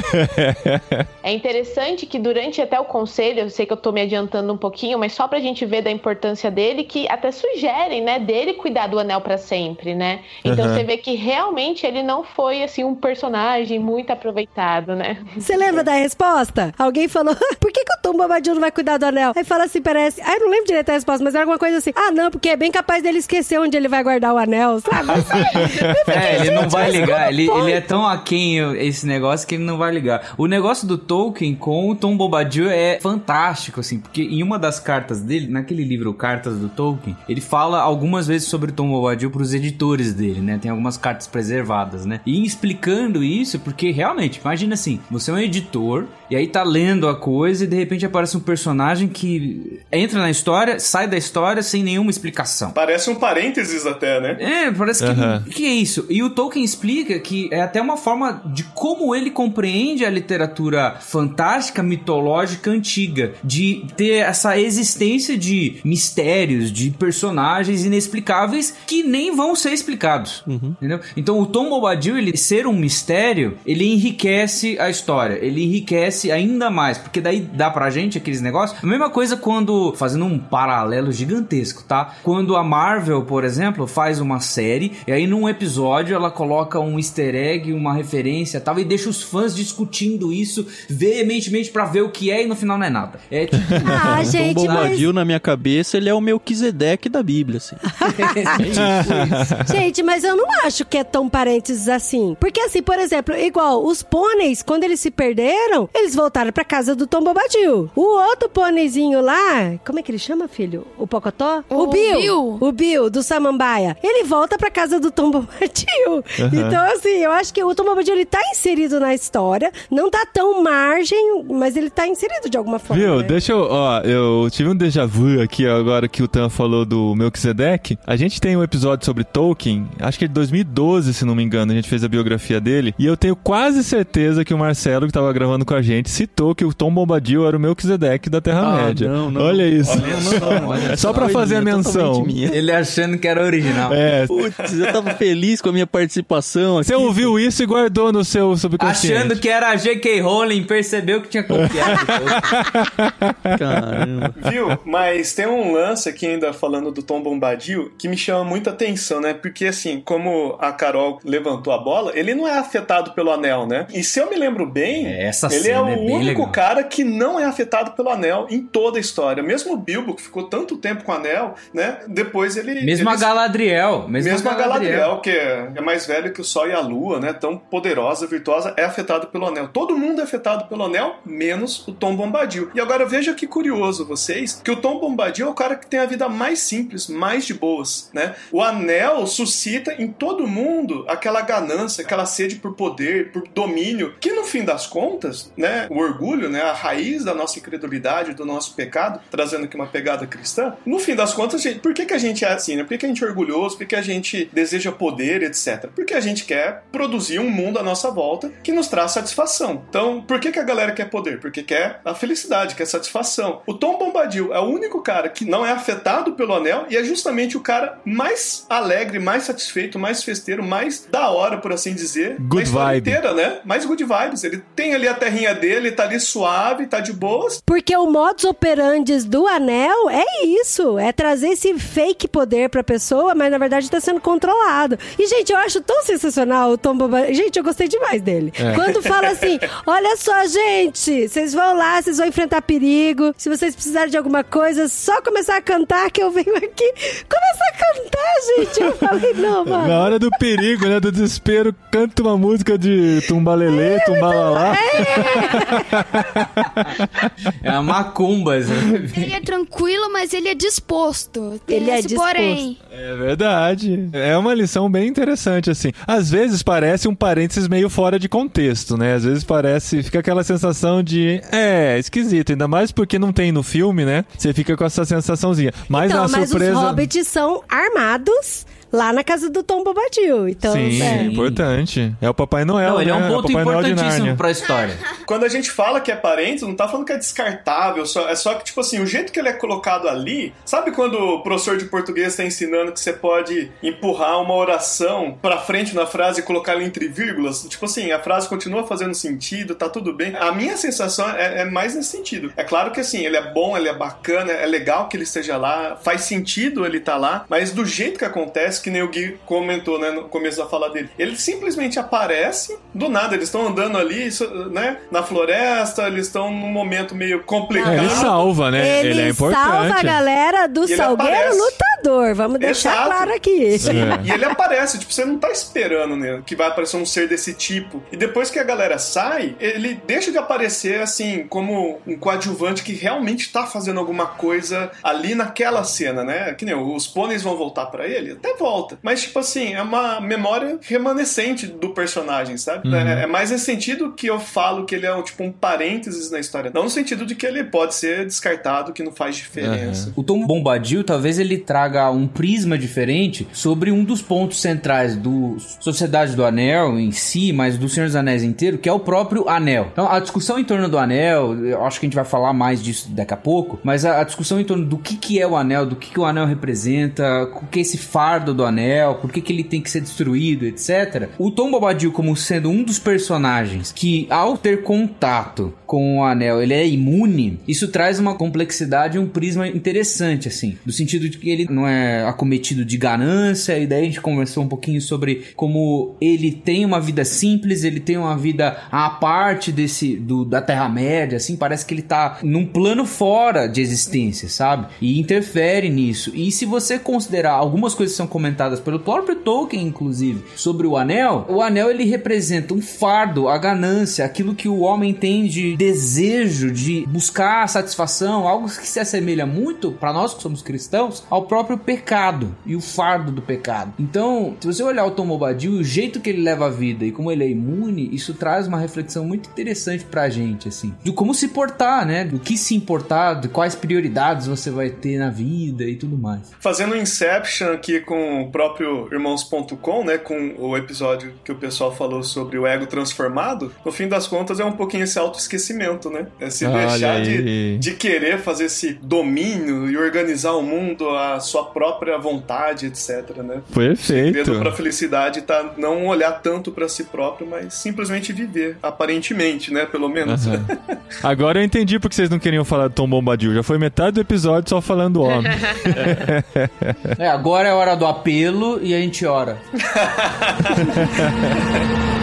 É interessante que durante até o conselho, eu sei que eu tô me adiantando um pouquinho, mas só pra gente ver da importância dele, que até sugerem, né, dele cuidar do anel pra sempre, né? Então Uhum. você vê que realmente ele não foi, assim, um personagem muito aproveitado, né? Você lembra da resposta? Alguém falou, por que, que o Tom Bobadil não vai cuidar do anel? Aí fala assim, parece. Ah, eu não lembro direito a resposta, mas era alguma coisa assim. Ah, não, porque é bem capaz dele esquecer onde ele vai guardar o anel, sabe? É, ele não vai ligar. Ele, ele é tão aquém esse negócio que ele não vai ligar. O negócio do Tolkien com o Tom Bobadil é fantástico, assim, porque em uma das cartas dele, naquele livro Cartas do Tolkien, ele fala algumas vezes sobre o Tom Bobadil pros editores dele, né? Tem algumas cartas preservadas, né? E explicando isso, porque realmente, imagina assim, você é um editor e aí tá lendo a coisa e de repente aparece um personagem que entra na história, sai da história sem nenhuma explicação. Parece um parênteses até, né? É, parece que. Aham. que é isso? E o Tolkien explica que é até uma forma de como ele compreende a literatura fantástica, mitológica antiga. De ter essa existência de mistérios, de personagens inexplicáveis que nem vão ser explicados. Entendeu? Então o Tom Bobadil, ele ser um mistério, ele enriquece a história. Ele enriquece ainda mais. Porque daí dá pra gente aqueles negócios. A mesma coisa quando. Fazendo um paralelo gigantesco, tá? Quando a Marvel, por exemplo, faz uma série e aí num episódio ela coloca um easter egg, uma referência e tal, e deixa os fãs discutindo isso veementemente pra ver o que é e no final não é nada. É tipo. Ah, Tom gente, mas... Bombadil, na minha cabeça, ele é o Melquisedeque da Bíblia, assim. Gente, mas eu não acho que é tão parênteses assim. Porque, assim, por exemplo, igual os pôneis, quando eles se perderam, eles voltaram pra casa do Tom Bobadil. O outro pôneizinho lá, como é que ele chama, filho? O Pocotó? O Bill. O Bill, do Samambaia. Ele volta pra casa do Tom Bobadil. Então, assim, eu acho que o Tom Bobadil, ele tá inserido na história. Não tá tão margem, mas ele tá inserido de alguma forma. Viu? né? Deixa eu. Ó, eu tive um déjà vu aqui agora que o Tan falou do Melquisedeque. A gente tem um episódio sobre Tolkien, acho que é de 2012, se não me engano, a gente fez a biografia dele. E eu tenho quase certeza que o Marcelo, que tava gravando com a gente, citou que o Tom Bombadil era o Melquisedeque da Terra-média. Ah, não, não. Olha isso. olha É só pra fazer a menção. Ele achando que era original. É. Putz, eu tava feliz com a minha participação aqui. Você ouviu isso e guardou no seu subconsciente. Achando que era a J.K. Rowling, percebeu que tinha copiado. Caramba. Viu? Mas tem um lance aqui ainda falando do Tom Bombadil que me chama muita atenção, né? Porque assim, como a Carol levantou a bola, ele não é afetado pelo anel, né? E se eu me lembro bem, É, essa ele é o é único legal. cara que não é afetado pelo anel em toda a história. Mesmo o Bilbo, que ficou tanto tempo com o anel, né? Depois ele. Mesmo a ele- Galadriel. Mesmo, Mesmo a Galadriel, que é é mais velho que o Sol e a Lua, né? Tão poderosa, virtuosa, é afetado pelo anel. Todo mundo é afetado pelo anel, menos o Tom Bombadil. E agora veja que curioso vocês, que o Tom Bombadil é o cara que tem a vida mais simples, mais de boas, né? O anel suscita em todo mundo aquela ganância, aquela sede por poder, por domínio, que no fim das contas, né? O orgulho, né? A raiz da nossa incredulidade, do nosso pecado, trazendo aqui uma pegada cristã. No fim das contas, gente, por que, que a gente é assim, né? Por que, que a gente é orgulhoso? Por que a gente deseja poder, etc? Porque a gente quer produzir um mundo à nossa volta que nos traz satisfação. Então, por que, que a galera quer poder? Porque quer a felicidade, quer satisfação. O Tom Bombadil é o único cara que não é afetado pelo anel e é justamente o cara mais alegre, mais satisfeito, mais festeiro, mais da hora, por assim dizer, Good da história vibe. inteira, né? Mais good vibes. Ele tem ali a terrinha dele, tá ali suave, tá de boas. Porque Porque o modus operandi do anel é isso, é trazer esse fake poder pra pessoa, mas na verdade tá sendo controlado. E, gente, eu acho tão sensacional o Tom Bombadil. Gente, eu gostei demais dele. É. Quando fala assim, olha só, gente, vocês vão lá, vocês vão enfrentar perigo. Se vocês precisarem de alguma coisa, só começar a cantar que eu venho aqui. Começar a cantar, gente. Eu falei, não, mano. Na hora do perigo, né? Do desespero, canta uma música de tumbalelê, tumbalalá. É uma macumba. sabe? Ele é tranquilo, mas ele é disposto. Tem Ele é disposto. Porém, É verdade. É uma lição bem interessante, assim. Às vezes parece um parênteses meio fora de contexto, né? Às vezes parece, fica aquela sensação de, é, esquisito. Ainda mais porque não tem no filme, né? Você fica com essa sensaçãozinha. Mas então, na mas surpresa. os hobbits são armados lá na casa do Tom Bombadil. Então, Sim, é. é importante. É o Papai Noel. Não, ele é né? um ponto o Papai Noel de importantíssimo pra história. Quando a gente fala que é parente, não tá falando que é descartável, só- é só que, tipo assim, o jeito que ele é colocado ali. Sabe quando o professor de português tá ensinando que você pode empurrar uma oração pra frente na frase e colocar ela entre vírgulas? Tipo assim, a frase continua fazendo sentido, tá tudo bem. A minha sensação é, é mais nesse sentido. É claro que assim, ele é bom, ele é bacana, é legal que ele esteja lá, faz sentido ele tá lá, mas do jeito que acontece, que nem o Gui comentou, né, no começo da fala dele, ele simplesmente aparece do nada, eles estão andando ali, né, na floresta, eles estão num momento meio complicado. Ele salva, né? Ele, Ele, é importante. salva a galera do ele Salgueiro aparece. Lutador. Vamos deixar Exato. claro aqui. É. E ele aparece, tipo, você não tá esperando né, que vai aparecer um ser desse tipo. E depois que a galera sai, ele deixa de aparecer assim, como um coadjuvante que realmente tá fazendo alguma coisa ali naquela cena, né? Que nem os pôneis vão voltar pra ele, até volta. Mas, tipo assim, é uma memória remanescente do personagem, sabe? Uhum. É, é mais nesse sentido que eu falo que ele é um, tipo um parênteses na história. Não no sentido de que ele pode ser descartado, que não faz diferença. O Tom Bombadil talvez ele traga um prisma diferente sobre um dos pontos centrais do Sociedade do Anel em si, mas do Senhor dos Anéis inteiro, que é o próprio Anel. Então a discussão em torno do Anel, eu acho que a gente vai falar mais disso daqui a pouco, mas a, a discussão em torno do que, que é o Anel, do que, que o Anel representa, o que é esse fardo do Anel, por que, que ele tem que ser destruído, etc. O Tom Bombadil como sendo um dos personagens que ao ter contato com o Anel, ele é imune, isso traz uma complexidade e um prisma interessante, assim. Do sentido de que ele não é acometido de ganância, e daí a gente conversou um pouquinho sobre como ele tem uma vida simples, ele tem uma vida à parte desse do, da Terra-média, assim, parece que ele tá num plano fora de existência, sabe? E interfere nisso. E se você considerar algumas coisas que são comentadas pelo próprio Tolkien, inclusive, sobre o anel, o anel ele representa um fardo, a ganância, aquilo que o homem tem de desejo de buscar satisfação, algo que se assemelha muito para nós que somos cristãos ao próprio pecado e o fardo do pecado. Então, se você olhar o Tom Bombadil, o jeito que ele leva a vida e como ele é imune, isso traz uma reflexão muito interessante pra gente, assim, de como se portar, né? Do que se importar, de quais prioridades você vai ter na vida e tudo mais. Fazendo Inception aqui com o próprio Irmãos.com, né? Com o episódio que o pessoal falou sobre o ego transformado, no fim das contas é um pouquinho esse autoesquecimento, né? É se Olha deixar de, aí. de querer fazer esse domínio e organizar o mundo à sua própria vontade, etc, né? Perfeito. Medo pra felicidade tá não olhar tanto pra si próprio, mas simplesmente viver, aparentemente, né? Pelo menos. Aham. Agora eu entendi porque vocês não queriam falar do Tom Bombadil. Já foi metade do episódio só falando do homem. É, agora é hora do apelo e a gente ora.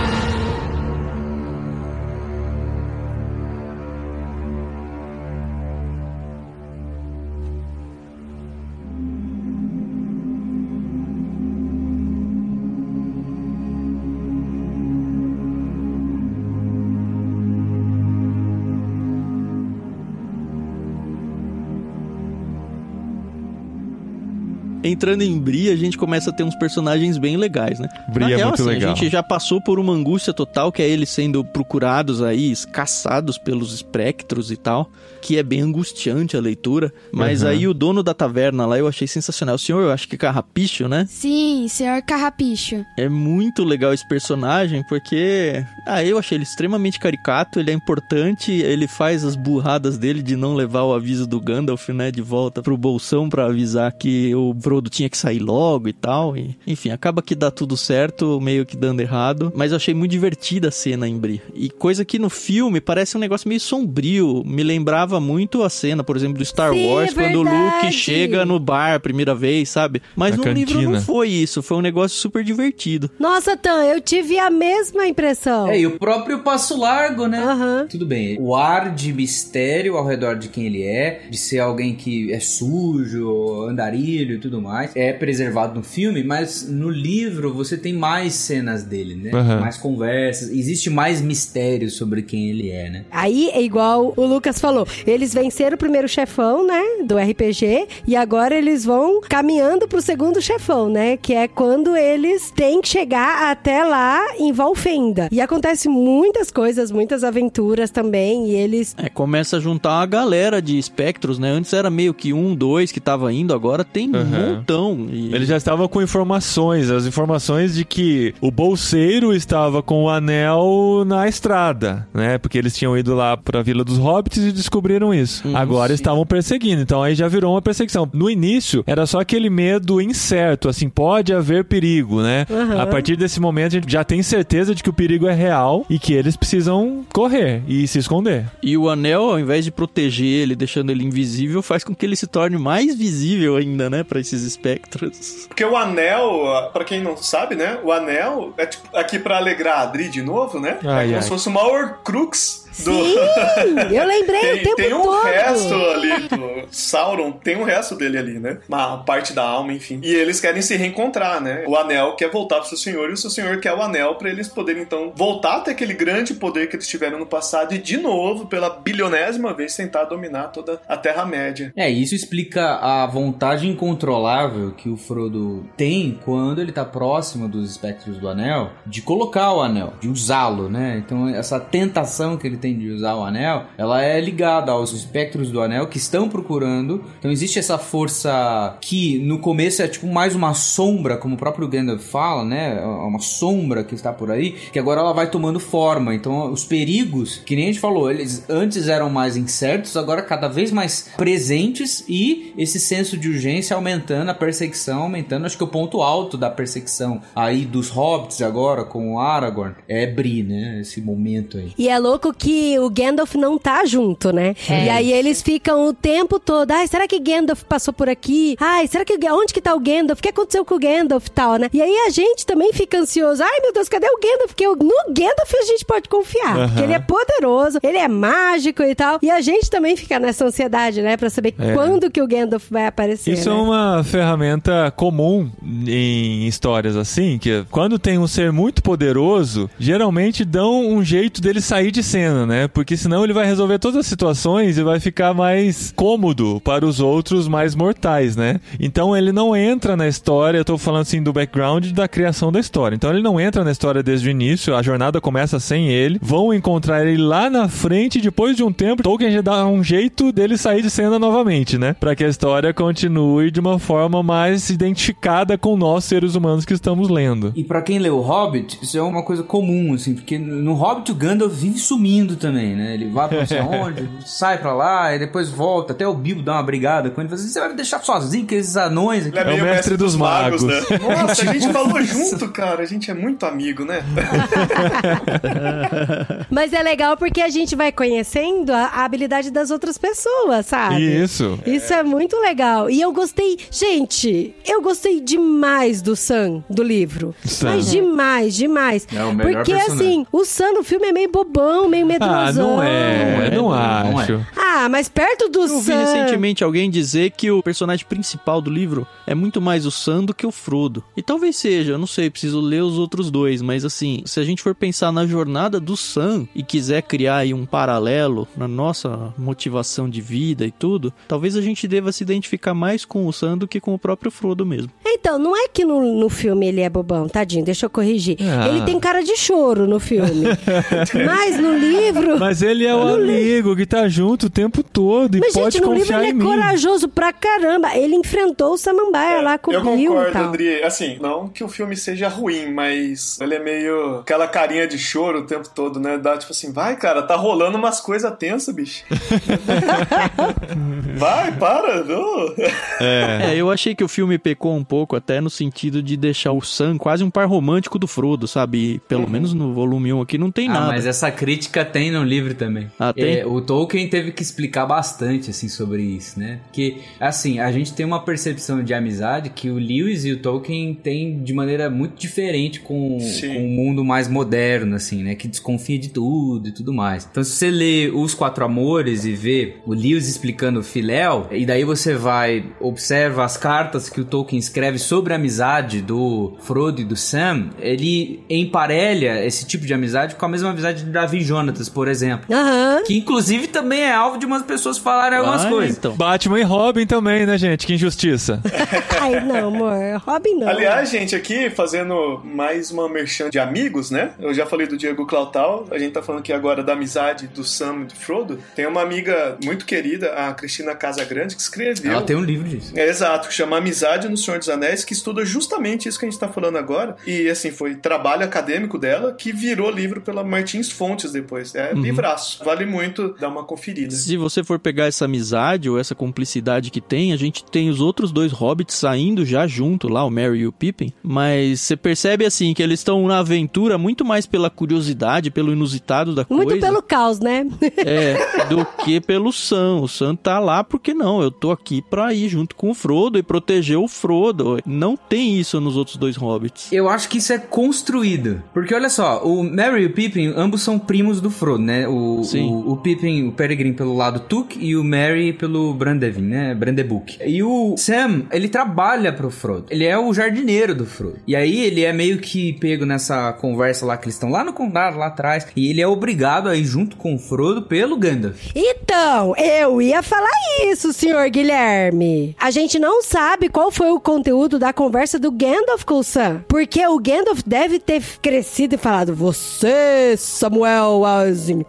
Entrando em Bri, a gente começa a ter uns personagens bem legais, né? Bri Na é real, muito assim, legal. A gente já passou por uma angústia total, que é eles sendo procurados aí, caçados pelos espectros e tal, que é bem angustiante a leitura. Mas Uhum. aí o dono da taverna lá eu achei sensacional. O senhor, eu acho que Carrapicho, né? Sim, senhor Carrapicho. É muito legal esse personagem, porque. Ah, eu achei ele extremamente caricato, ele é importante, ele faz as burradas dele de não levar o aviso do Gandalf, né, de volta pro bolsão pra avisar que o Frodo tinha que sair logo e tal. E, enfim, acaba que dá tudo certo, meio que dando errado. Mas eu achei muito divertida a cena em Bri. E coisa que no filme parece um negócio meio sombrio. Me lembrava muito a cena, por exemplo, do Star Sim, Wars, é quando o Luke chega no bar a primeira vez, sabe? Mas Na no livro cantina. não foi isso. Foi um negócio super divertido. Nossa, Tan, eu tive a mesma impressão. É, e o próprio Passo Largo, né? Aham. Tudo bem, o ar de mistério ao redor de quem ele é, de ser alguém que é sujo, andarilho e tudo mais, é preservado no filme, mas no livro você tem mais cenas dele, né? Aham. Mais conversas, existe mais mistério sobre quem ele é, né? Aí é igual o Lucas falou. Eles venceram o primeiro chefão, né? Do RPG. E agora eles vão caminhando pro segundo chefão, né? Que é quando eles têm que chegar até lá em Valfenda. E acontece muitas coisas, muitas aventuras também. E eles. É, começa a juntar uma galera de espectros, né? Antes era meio que um, dois que tava indo, agora tem um Aham. montão. E... Ele já estava com informações, as informações de que o bolseiro estava com o anel na estrada, né? Porque eles tinham ido lá pra Vila dos Hobbits e descobriram isso. Hum, Agora sim. estavam perseguindo, então aí já virou uma perseguição. No início era só aquele medo incerto, assim, pode haver perigo, né? Aham. A partir desse momento a gente já tem certeza de que o perigo é real e que eles precisam correr e se esconder. E o anel, ao invés de proteger ele, deixando ele invisível, faz com que ele se torne mais visível ainda, né? Pra esses espectros. Porque o anel, pra quem não sabe, né? O anel é tipo, aqui pra alegrar a Adri de novo, né? Ai, é como ai. se fosse uma Horcrux do. Sim! Eu lembrei o Tem, tempo tem um todo. resto ali do Sauron, tem um resto dele ali, né? Uma parte da alma, enfim. E eles querem se reencontrar, né? O anel quer voltar pro seu senhor e o seu senhor quer o anel pra eles poderem então voltar a ter aquele grande poder que eles tiveram no passado e de novo, pela bilionésima vez, tentar dominar toda a Terra-média. É, isso explica a vontade incontrolável que o Frodo tem quando ele tá próximo dos espectros do anel, de colocar o anel, de usá-lo, né? Então essa tentação que ele tem de usar o anel, ela é ligada aos espectros do anel que estão procurando. Então existe essa força que no começo é tipo mais uma sombra, como o próprio Gandalf fala, né? É Uma sombra que está por aí, que agora ela vai tomando forma. Então os perigos, que nem a gente falou, eles antes eram mais incertos, agora cada vez mais presentes e esse senso de urgência aumentando, a perseguição aumentando. Acho que o ponto alto da perseguição aí dos hobbits agora com o Aragorn é Bri, né? Esse momento aí. E é louco que o Gandalf não tá junto, né? E aí eles ficam o tempo todo, ai, será que Gandalf passou por aqui? Ai, será que onde que tá o Gandalf? O que aconteceu com o Gandalf e tal, né? E aí a gente também fica ansioso. Ai, meu Deus, cadê o Gandalf? Porque o- no Gandalf a gente pode confiar, Aham. porque ele é poderoso, ele é mágico e tal. E a gente também fica nessa ansiedade, né, Pra saber É. quando que o Gandalf vai aparecer, Isso né? é uma ferramenta comum em histórias assim, que quando tem um ser muito poderoso, geralmente dão um jeito dele sair de cena, né? Porque senão ele vai resolver todas as situações e vai ficar mais cômodo para os outros mais mortais, né? Então ele não entra na história, eu tô falando assim do background da criação da história. Então ele não entra na história desde o início, a jornada começa sem ele, vão encontrar ele lá na frente, depois de um tempo, Tolkien já dá um jeito dele sair de cena novamente, né? Pra que a história continue de uma forma mais identificada com nós seres humanos que estamos lendo. E pra quem lê o Hobbit, isso é uma coisa comum, assim, porque no Hobbit o Gandalf vive sumindo também, né? Ele vai pra não sei onde, sai pra lá e depois volta. Até o Bilbo dá uma brigada com ele. Fala assim, você vai me deixar sozinho com esses anões aqui? É, É o mestre dos magos. né? Nossa, a gente falou junto, cara. A gente é muito amigo, né? Mas é legal porque a gente vai conhecendo a, a habilidade das outras pessoas, sabe? Isso. Isso é muito legal. E eu gostei. Gente, eu gostei demais do Sam, do livro. Sam. Mas demais, demais. É o melhor Porque personagem. assim, o Sam no filme é meio bobão, meio Ah, não é, não, Não é, não é. acho. Ah, mas perto do Eu vi Sam. recentemente alguém dizer que o personagem principal do livro é muito mais o Sam do que o Frodo. E talvez seja, eu não sei, preciso ler os outros dois, mas assim, se a gente for pensar na jornada do Sam e quiser criar aí um paralelo na nossa motivação de vida e tudo, talvez a gente deva se identificar mais com o Sam do que com o próprio Frodo mesmo. Então, não é que no, no filme ele é bobão, tadinho, deixa eu corrigir. Ah. Ele tem cara de choro no filme. Mas no livro livro. Mas ele é o amigo que tá junto o tempo todo e Mas, pode gente, no livro confiar ele em é mim. corajoso pra caramba. Ele enfrentou o Samambaia lá com o Bill e concordo, tal. Adri. Assim, não que o filme seja ruim, mas ele é meio aquela carinha de choro o tempo todo, né? Dá tipo assim, vai, cara, tá rolando umas coisas tensas, bicho. vai, para, não. É, eu achei que o filme pecou um pouco até no sentido de deixar o Sam quase um par romântico do Frodo, sabe? E pelo menos no volume 1 aqui não tem Ah, nada. mas essa crítica tem no livro também. Ah, tem? É, o Tolkien teve que explicar bastante, assim, sobre isso, né? Porque, assim, a gente tem uma percepção de amizade que o Lewis e o Tolkien têm de maneira muito diferente com, com o mundo mais moderno, assim, né? Que desconfia de tudo e tudo mais. Então, se você lê Os Quatro Amores e vê o Lewis explicando o Filéu, e daí você vai, observa as cartas que o Tolkien escreve sobre a amizade do Frodo e do Sam, ele emparelha esse tipo de amizade com a mesma amizade de Davi e Jonatas, por exemplo. Aham. Que inclusive também é alvo de umas pessoas falarem algumas Ah, coisas. então. Batman e Robin também, né, gente? Que injustiça. Ai, não, amor. Robin não. Aliás, gente, aqui fazendo mais uma merchan de amigos, né? Eu já falei do Diego Clautal, a gente tá falando aqui agora da amizade do Sam e do Frodo. Tem uma amiga muito querida, a Cristina Casagrande, que escreveu. Ela tem um livro disso. É, exato, que chama Amizade no Senhor dos Anéis, que estuda justamente isso que a gente tá falando agora. E assim, foi trabalho acadêmico dela que virou livro pela Martins Fontes depois. É livraço. Vale muito dar uma conferida. Se você for pegar essa amizade ou essa cumplicidade que tem, a gente tem os outros dois hobbits saindo já junto lá, o Merry e o Pippin. Mas você percebe assim que eles estão na aventura muito mais pela curiosidade, pelo inusitado da Muito coisa. pelo caos, né? É, do que pelo Sam. O Sam tá lá porque não, eu tô aqui pra ir junto com o Frodo e proteger o Frodo. Não tem isso nos outros dois hobbits. Eu acho que isso é construído. Porque olha só, o Merry e o Pippin, ambos são primos do Frodo, né? O, Sim. o, o Pippin, o Peregrine pelo lado Tuk e o Merry pelo Brandevin, né? Brandebook. E o Sam, ele trabalha pro Frodo. Ele é o jardineiro do Frodo. E aí ele é meio que pego nessa conversa lá que eles estão lá no condado, lá atrás. E ele é obrigado a ir junto com o Frodo pelo Gandalf. Então, eu ia falar isso, senhor Guilherme. A gente não sabe qual foi o conteúdo da conversa do Gandalf com o Sam. Porque o Gandalf deve ter crescido e falado: Você, Samuel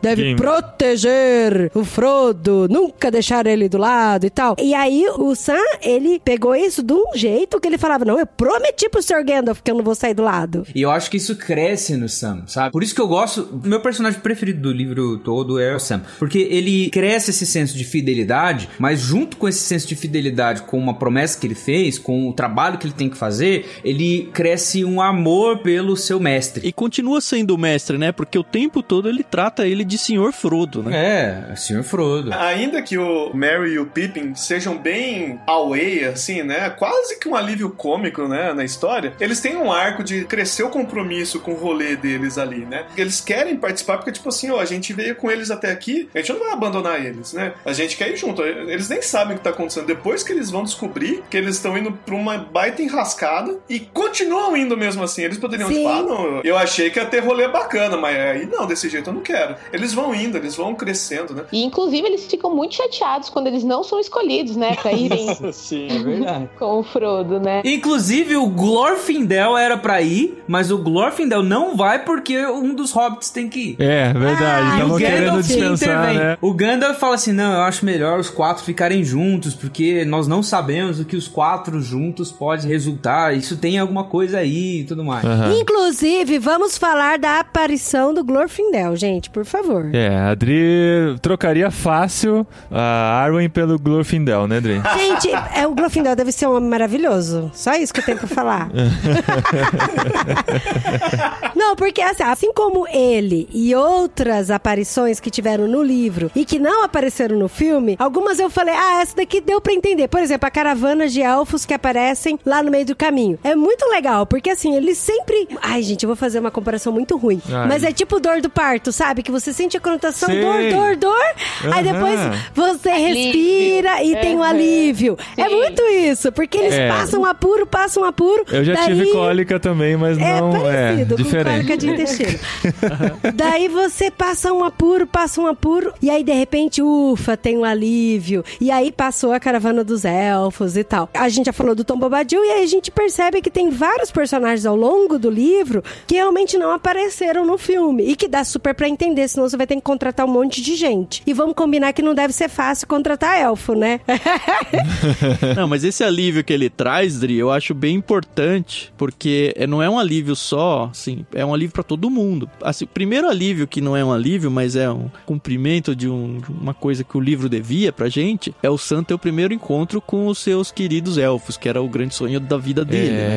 Deve proteger o Frodo, nunca deixar ele do lado e tal. E aí o Sam, ele pegou isso de um jeito que ele falava: Não, eu prometi pro Sr. Gandalf que eu não vou sair do lado. E eu acho que isso cresce no Sam, sabe? Por isso que eu gosto. Meu personagem preferido do livro todo é o Sam. Porque ele cresce esse senso de fidelidade, mas junto com esse senso de fidelidade, com uma promessa que ele fez, com o trabalho que ele tem que fazer, ele cresce um amor pelo seu mestre. E continua sendo o mestre, né? Porque o tempo todo ele trata ele de Senhor Frodo, né? É, senhor Frodo. Ainda que o Merry e o Pippin sejam bem away, assim, né? Quase que um alívio cômico, né? Na história, eles têm um arco de crescer o compromisso com o rolê deles ali, né? Eles querem participar porque, tipo assim, ó, a gente veio com eles até aqui, a gente não vai abandonar eles, né? A gente quer ir junto. Eles nem sabem o que tá acontecendo. Depois que eles vão descobrir que eles estão indo pra uma baita enrascada e continuam indo mesmo assim. Eles poderiam, Sim. tipo, ah, não, eu achei que ia ter rolê bacana, mas aí não, desse jeito eu não quero. Eles vão indo, eles vão crescendo, né? E inclusive eles ficam muito chateados quando eles não são escolhidos, né? Pra irem Sim, é verdade. com o Frodo, né? Inclusive, o Glorfindel era pra ir, mas o Glorfindel não vai porque um dos hobbits tem que ir. É, verdade. Ah, Estavam o querendo Gandalf dispensar, intervém. né? O Gandalf fala assim: não, eu acho melhor os quatro ficarem juntos, porque nós não sabemos o que os quatro juntos pode resultar. Isso tem alguma coisa aí e tudo mais. Aham. Inclusive, vamos falar da aparição do Glorfindel, gente, por favor. É, a Adri trocaria fácil a Arwen pelo Glorfindel, né, Adri? Gente, é, o Glorfindel deve ser um homem maravilhoso. Só isso que eu tenho pra falar. não, porque assim, assim como ele e outras aparições que tiveram no livro e que não apareceram no filme, algumas eu falei, ah, essa daqui deu pra entender. Por exemplo, a caravana de elfos que aparecem lá no meio do caminho. É muito legal, porque assim, eles sempre. Ai, gente, eu vou fazer uma comparação muito ruim. Ai. Mas é tipo dor do parto, sabe? Que você sente a conotação Sei. dor, dor, dor. Aí Aham. depois você Alívio. respira e tem um Uhum. alívio. É Sim. muito isso, porque eles É. passam apuro, passam apuro. Eu já daí... tive cólica também, mas É não é parecido com diferente. cólica de intestino. daí você passa um apuro, passa um apuro, e aí de repente, ufa, tem um alívio. E aí passou a caravana dos elfos e tal. A gente já falou do Tom Bobadil, e aí a gente percebe que tem vários personagens ao longo do livro que realmente não apareceram no filme. E que dá super pra entender atender, senão você vai ter que contratar um monte de gente. E vamos combinar que não deve ser fácil contratar elfo, né? Não, mas esse alívio que ele traz, Dri, eu acho bem importante, porque é- não é um alívio só, assim, é um alívio pra todo mundo. Assim, o primeiro alívio que não é um alívio, mas é um cumprimento de, um- de uma coisa que o livro devia pra gente, é o Sam ter o primeiro encontro com os seus queridos elfos, que era o grande sonho da vida dele, né?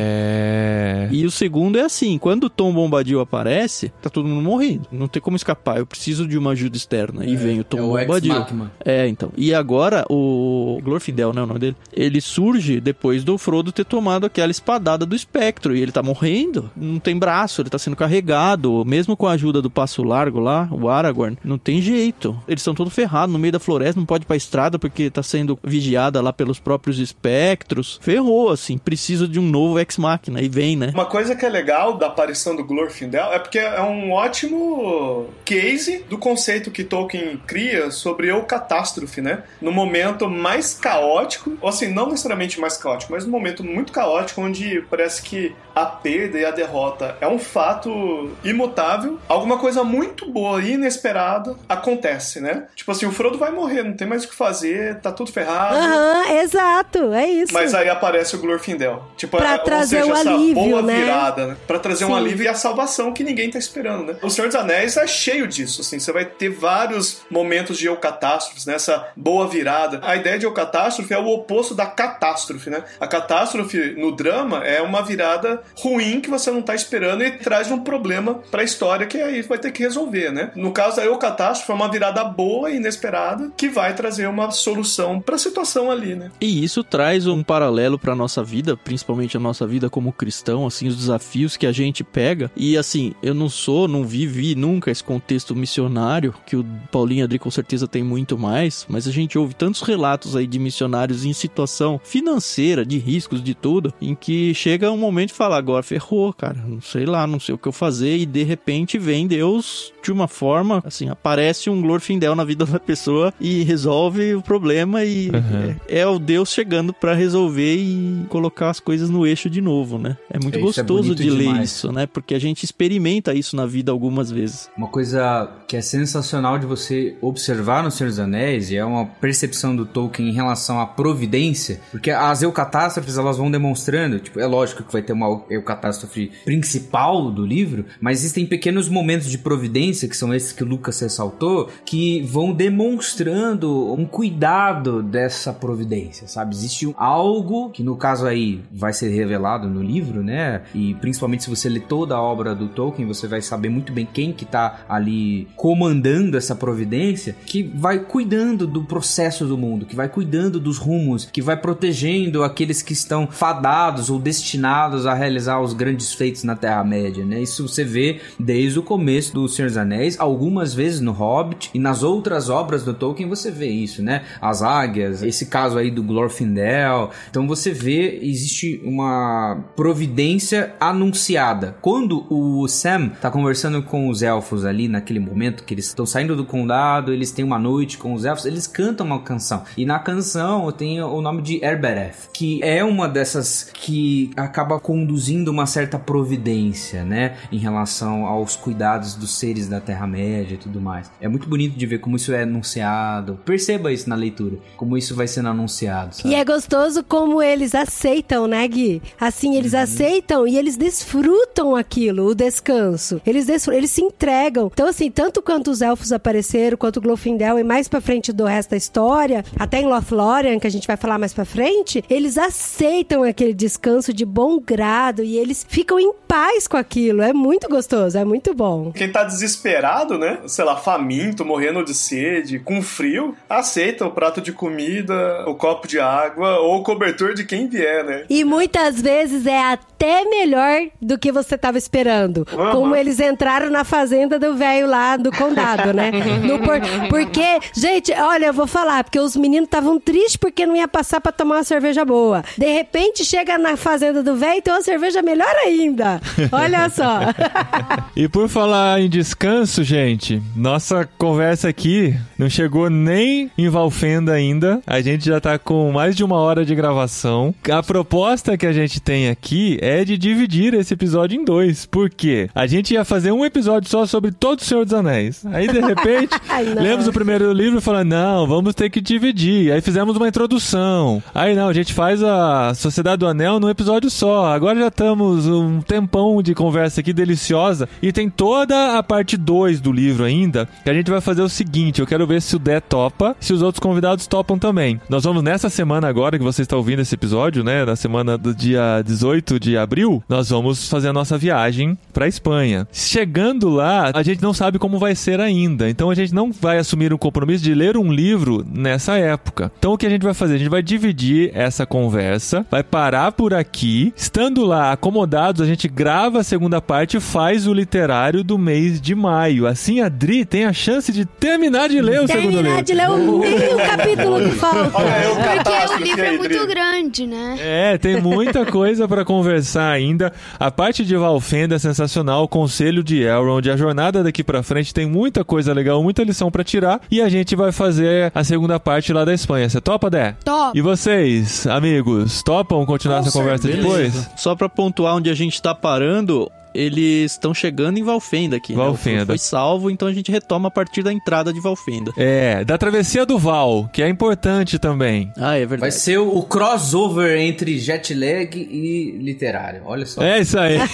É. E o segundo é assim, quando o Tom Bombadil aparece, tá todo mundo morrendo. Não tem como escapar. Eu preciso de uma ajuda externa. E vem o Tom é o Bombadil. É, então. E agora o Glorfindel, né, o nome dele? Ele surge depois do Frodo ter tomado aquela espadada do espectro e ele tá morrendo. Não tem braço, ele tá sendo carregado, mesmo com a ajuda do Passo Largo lá, o Aragorn, não tem jeito. Eles estão todos ferrados no meio da floresta, não pode ir pra estrada porque tá sendo vigiada lá pelos próprios espectros. Ferrou assim, precisa de um novo ex-máquina e vem, né? Uma coisa que é legal da aparição do Glorfindel é porque é um ótimo case do conceito que Tolkien cria sobre o catástrofe, né? No momento mais caótico, ou assim, não necessariamente mais caótico, mas no momento muito caótico onde parece que a perda e a derrota é um fato imutável, alguma coisa muito boa e inesperada acontece, né? Tipo assim, o Frodo vai morrer, não tem mais o que fazer, tá tudo ferrado. Aham, exato, é isso. Mas aí aparece o Glorfindel. Tipo, Pra é- trazer seja, o essa alívio, boa né? virada, né? Pra trazer um Sim. alívio e a salvação que ninguém tá esperando, né? O Senhor dos Anéis é cheio disso, assim. Você vai ter vários momentos de eucatástrofes, né? Essa boa virada. A ideia de eucatástrofe é o oposto da catástrofe, né? A catástrofe no drama é uma virada ruim que você não tá esperando e traz um problema pra história que aí vai ter que resolver, né? No caso da eucatástrofe é uma virada boa e inesperada que vai trazer uma solução pra situação ali, né? E isso traz um paralelo pra nossa vida, principalmente a nossa vida como cristão, assim, os desafios que a gente pega. E assim, eu não sou, não vivi nunca esse contexto missionário, que o Paulinho Adri com certeza tem muito mais, mas a gente ouve tantos relatos aí de missionários em situação financeira, de riscos, de tudo, em que chega um momento de falar, agora ferrou, cara, não sei lá, não sei o que eu fazer, e de repente vem Deus de uma forma, assim, aparece um Glorfindel na vida da pessoa e resolve o problema e Uhum. é, é o Deus chegando pra resolver e colocar as coisas no eixo de novo, né? É muito é gostoso bonito de ler demais. isso, né? Porque a gente experimenta isso na vida algumas vezes. Uma coisa que é sensacional de você observar no Senhor dos Anéis e é uma percepção do Tolkien em relação à providência, porque as eucatástrofes elas vão demonstrando, tipo, é lógico que vai ter uma eucatástrofe principal do livro, mas existem pequenos momentos de providência, que são esses que o Lucas ressaltou, que vão demonstrando um cuidado dessa providência, sabe? Existe algo que no caso aí vai ser revelado no livro, né? E principalmente se você ler toda a obra do Tolkien, você vai saber muito bem quem que tá ali comandando essa providência, que vai cuidando do processo do mundo, que vai cuidando dos rumos, que vai protegendo aqueles que estão fadados ou destinados a realizar os grandes feitos na Terra-média, né? Isso você vê desde o começo do Senhor dos Anéis, algumas vezes no Hobbit e nas outras obras do Tolkien você vê isso, né? As águias, esse caso aí do Glorfindel. Então você vê, existe uma providência anunciada. Quando o Sam tá conversando com os elfos ali naquele momento que eles estão saindo do condado, eles têm uma noite com os elfos, eles cantam uma canção. E na canção tem o nome de Erbereth, que é uma dessas que acaba conduzindo uma certa providência, né, em relação aos cuidados dos seres da Terra-média e tudo mais. É muito bonito de ver como isso é anunciado. Perceba isso na leitura, como isso vai sendo anunciado. sabe? E é gostoso como eles aceitam, né, Gui? Assim, eles aceitam e eles desfrutam aquilo, o descanso. Eles, desfr- eles se entregam. Então, assim, tanto quanto os elfos apareceram, quanto o Glorfindel e mais pra frente do resto da história, até em Lothlórien, que a gente vai falar mais pra frente, eles aceitam aquele descanso de bom grado e eles ficam em paz com aquilo. É muito gostoso, é muito bom. Quem tá desesperado, né? Sei lá, faminto, morrendo de sede, com frio, aceita o prato de comida, o copo de água ou o cobertor de quem vier, né? E muitas vezes é até melhor do que você tava esperando. Aham. Como eles entraram na fazenda do velho lá do condado, né? Por- Porque, gente, olha, eu vou falar, porque os meninos estavam tristes porque não ia passar pra tomar uma cerveja boa. De repente chega na fazenda do velho e tem uma cerveja melhor ainda. Olha só. E por falar em descanso, gente, nossa conversa aqui não chegou nem em Valfenda ainda. A gente já tá com mais de uma hora de gravação. A proposta que a gente tem aqui é de de dividir esse episódio em dois. Por quê? A gente ia fazer um episódio só sobre todo o Senhor dos Anéis. Aí, de repente, lemos o primeiro livro e falamos, não, vamos ter que dividir. Aí fizemos uma introdução. Aí, não, a gente faz a Sociedade do Anel num episódio só. Agora já estamos um tempão de conversa aqui deliciosa. E tem toda a parte 2 do livro ainda, que a gente vai fazer o seguinte, eu quero ver se o Dé topa, se os outros convidados topam também. Nós vamos nessa semana agora que você está ouvindo esse episódio, né, na semana do dia 18 de abril, nós vamos fazer a nossa viagem para Espanha. Chegando lá, a gente não sabe como vai ser ainda. Então a gente não vai assumir um compromisso de ler um livro nessa época. Então o que a gente vai fazer? A gente vai dividir essa conversa, vai parar por aqui. Estando lá acomodados, a gente grava a segunda parte e faz o literário do mês de maio. Assim a Dri tem a chance de terminar de ler o segundo Terminar livro. de ler o meio capítulo que falta. Porque o livro é muito grande, né? É, tem muita coisa pra conversar ainda. A parte de Valfenda é sensacional, o conselho de Elrond, a jornada daqui pra frente tem muita coisa legal, muita lição pra tirar. E a gente vai fazer a segunda parte lá da Espanha. Você topa, Dé? Top. E vocês, amigos, topam continuar essa conversa depois? Só pra pontuar onde a gente tá parando, eles estão chegando em Valfenda aqui. né? O Valfenda. filme Foi salvo, então a gente retoma a partir da entrada de Valfenda. É, da travessia do Val, que é importante também. Ah, é Vai verdade. ser o, o crossover entre jet lag e literário. Olha só. É isso aí.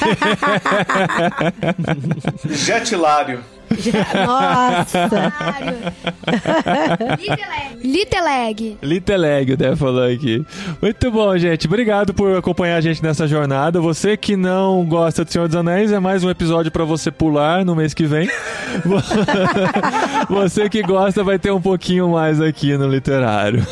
Jetilário. Nossa. Little Egg. Liteleg, o Dé falou aqui. Muito bom, gente. Obrigado por acompanhar a gente nessa jornada. Você que não gosta do Senhor dos Anéis, é mais um episódio pra você pular no mês que vem. você que gosta vai ter um pouquinho mais aqui no literário.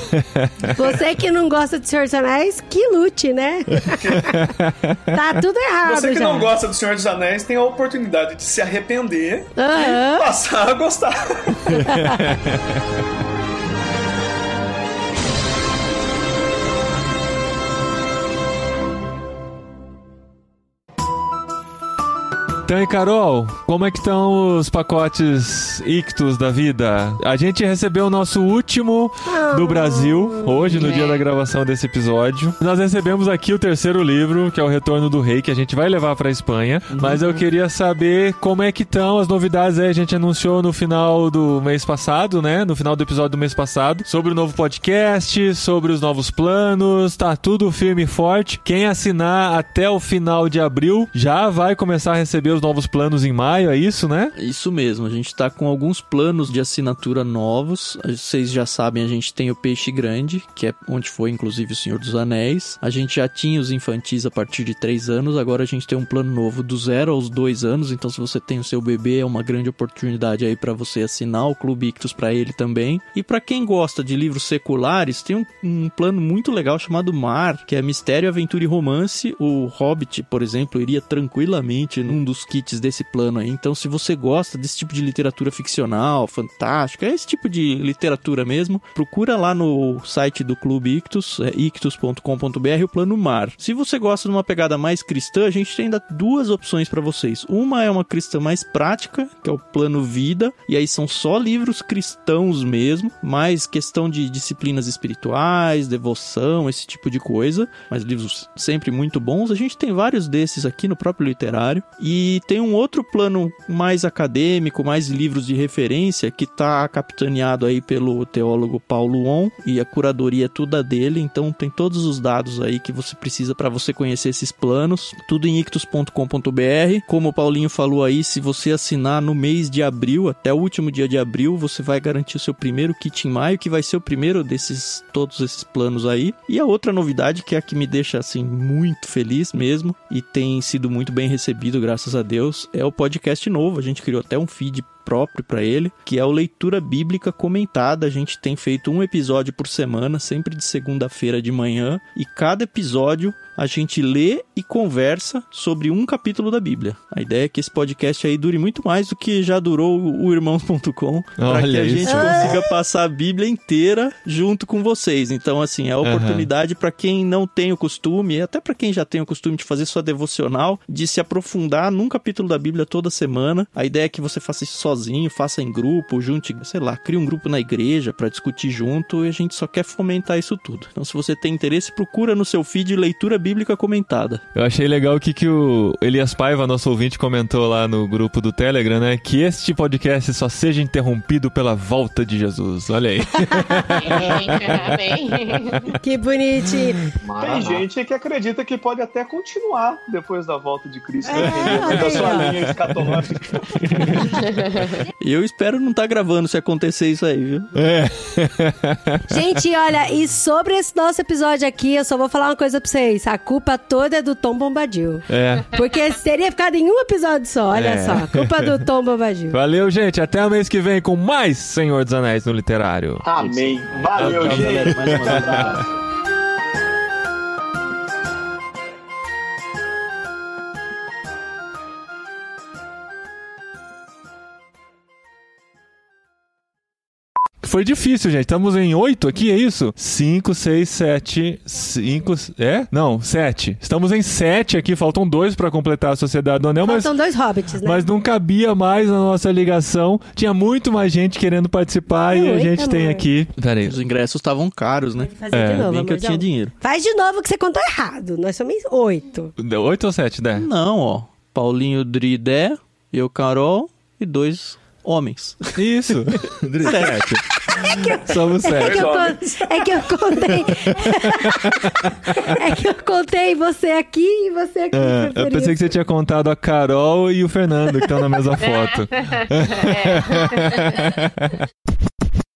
Você que não gosta de Senhor dos Anéis, que lute, né? tá tudo errado Você que já. não gosta do Senhor dos Anéis tem a oportunidade de se arrepender Aham. Passar a gostar. Então, e Carol, como é que estão os pacotes ictus da vida? A gente recebeu o nosso último do Brasil, hoje, no dia da gravação desse episódio. Nós recebemos aqui o terceiro livro, que é o Retorno do Rei, que a gente vai levar pra Espanha. Mas eu queria saber como é que estão as novidades aí. A gente anunciou no final do mês passado, né? No final do episódio do mês passado, sobre o novo podcast, sobre os novos planos. Tá tudo firme e forte. Quem assinar até o final de abril já vai começar a receber os novos planos em maio, é isso, né? Isso mesmo, a gente tá com alguns planos de assinatura novos. Vocês já sabem, a gente tem o Peixe Grande, que é onde foi inclusive o Senhor dos Anéis. A gente já tinha os infantis a partir de 3 anos, agora a gente tem um plano novo do 0 aos 2 anos. Então, se você tem o seu bebê, é uma grande oportunidade aí para você assinar o Clube Ictus para ele também. E para quem gosta de livros seculares, tem um, um plano muito legal chamado Mar, que é Mistério, Aventura e Romance. O Hobbit, por exemplo, iria tranquilamente num dos kits desse plano aí. Então, se você gosta desse tipo de literatura ficcional, fantástica, é esse tipo de literatura mesmo, procura lá no site do Clube Ictus, é ictus.com.br, o plano Mar. Se você gosta de uma pegada mais cristã, a gente tem ainda duas opções para vocês. Uma é uma cristã mais prática, que é o plano Vida, e aí são só livros cristãos mesmo, mais questão de disciplinas espirituais, devoção, esse tipo de coisa, mas livros sempre muito bons. A gente tem vários desses aqui no próprio literário e tem um outro plano mais acadêmico, mais livros de referência que está capitaneado aí pelo teólogo Paulo On e a curadoria é toda dele, então tem todos os dados aí que você precisa para você conhecer esses planos, tudo em ictus.com.br. Como o Paulinho falou aí, se você assinar no mês de abril, até o último dia de abril, você vai garantir o seu primeiro kit em maio, que vai ser o primeiro desses todos esses planos aí. E a outra novidade que é a que me deixa assim muito feliz mesmo e tem sido muito bem recebido, graças a Deus, é o podcast novo. A gente criou até um feed próprio para ele, que é o Leitura Bíblica Comentada. A gente tem feito um episódio por semana, sempre de segunda-feira de manhã, e cada episódio a gente lê e conversa sobre um capítulo da Bíblia. A ideia é que esse podcast aí dure muito mais do que já durou o irmãos.com, para que a isso. gente consiga passar a Bíblia inteira junto com vocês. Então, assim, é a oportunidade para quem não tem o costume, e até para quem já tem o costume de fazer sua devocional, de se aprofundar num capítulo da Bíblia toda semana. A ideia é que você faça isso sozinho sozinho, faça em grupo, junte, sei lá, crie um grupo na igreja para discutir junto e a gente só quer fomentar isso tudo. Então, se você tem interesse, procura no seu feed leitura bíblica comentada. Eu achei legal o que, que o Elias Paiva, nosso ouvinte, comentou lá no grupo do Telegram, né? Que este podcast só seja interrompido pela volta de Jesus. Olha aí. Amém. Que bonitinho. Tem gente que acredita que pode até continuar depois da volta de Cristo. É, dependendo olha da aí, sua linha escatológica. E eu espero não estar gravando se acontecer isso aí, viu? É. Gente, olha, e sobre esse nosso episódio aqui, eu só vou falar uma coisa pra vocês. A culpa toda é do Tom Bombadil. É. Porque teria ficado em um episódio só, olha É. só. A culpa do Tom Bombadil. Valeu, gente. Até o mês que vem com mais Senhor dos Anéis no Literário. Amém. Valeu, Tchau, gente. galera. Mais uma vez. Foi difícil, gente. Estamos em oito aqui, é isso? Cinco, seis, sete, cinco... É? Não, sete. Estamos em sete aqui. Faltam dois pra completar a Sociedade do Anel, mas... Faltam dois hobbits, né? Mas não cabia mais na nossa ligação. Tinha muito mais gente querendo participar e a gente tem amor. aqui. Peraí. Os ingressos estavam caros, né? Fazer É, de novo, Bem que eu tinha dinheiro. Faz de novo que você contou errado. Nós somos oito. Oito ou sete, né? Não, ó. Paulinho Dridé, eu, Carol e dois homens. Isso. sete. Somos É sete. que, eu, con- é que eu contei. é que eu contei você aqui e você aqui. É, eu pensei que você tinha contado a Carol e o Fernando, que estão na mesma foto.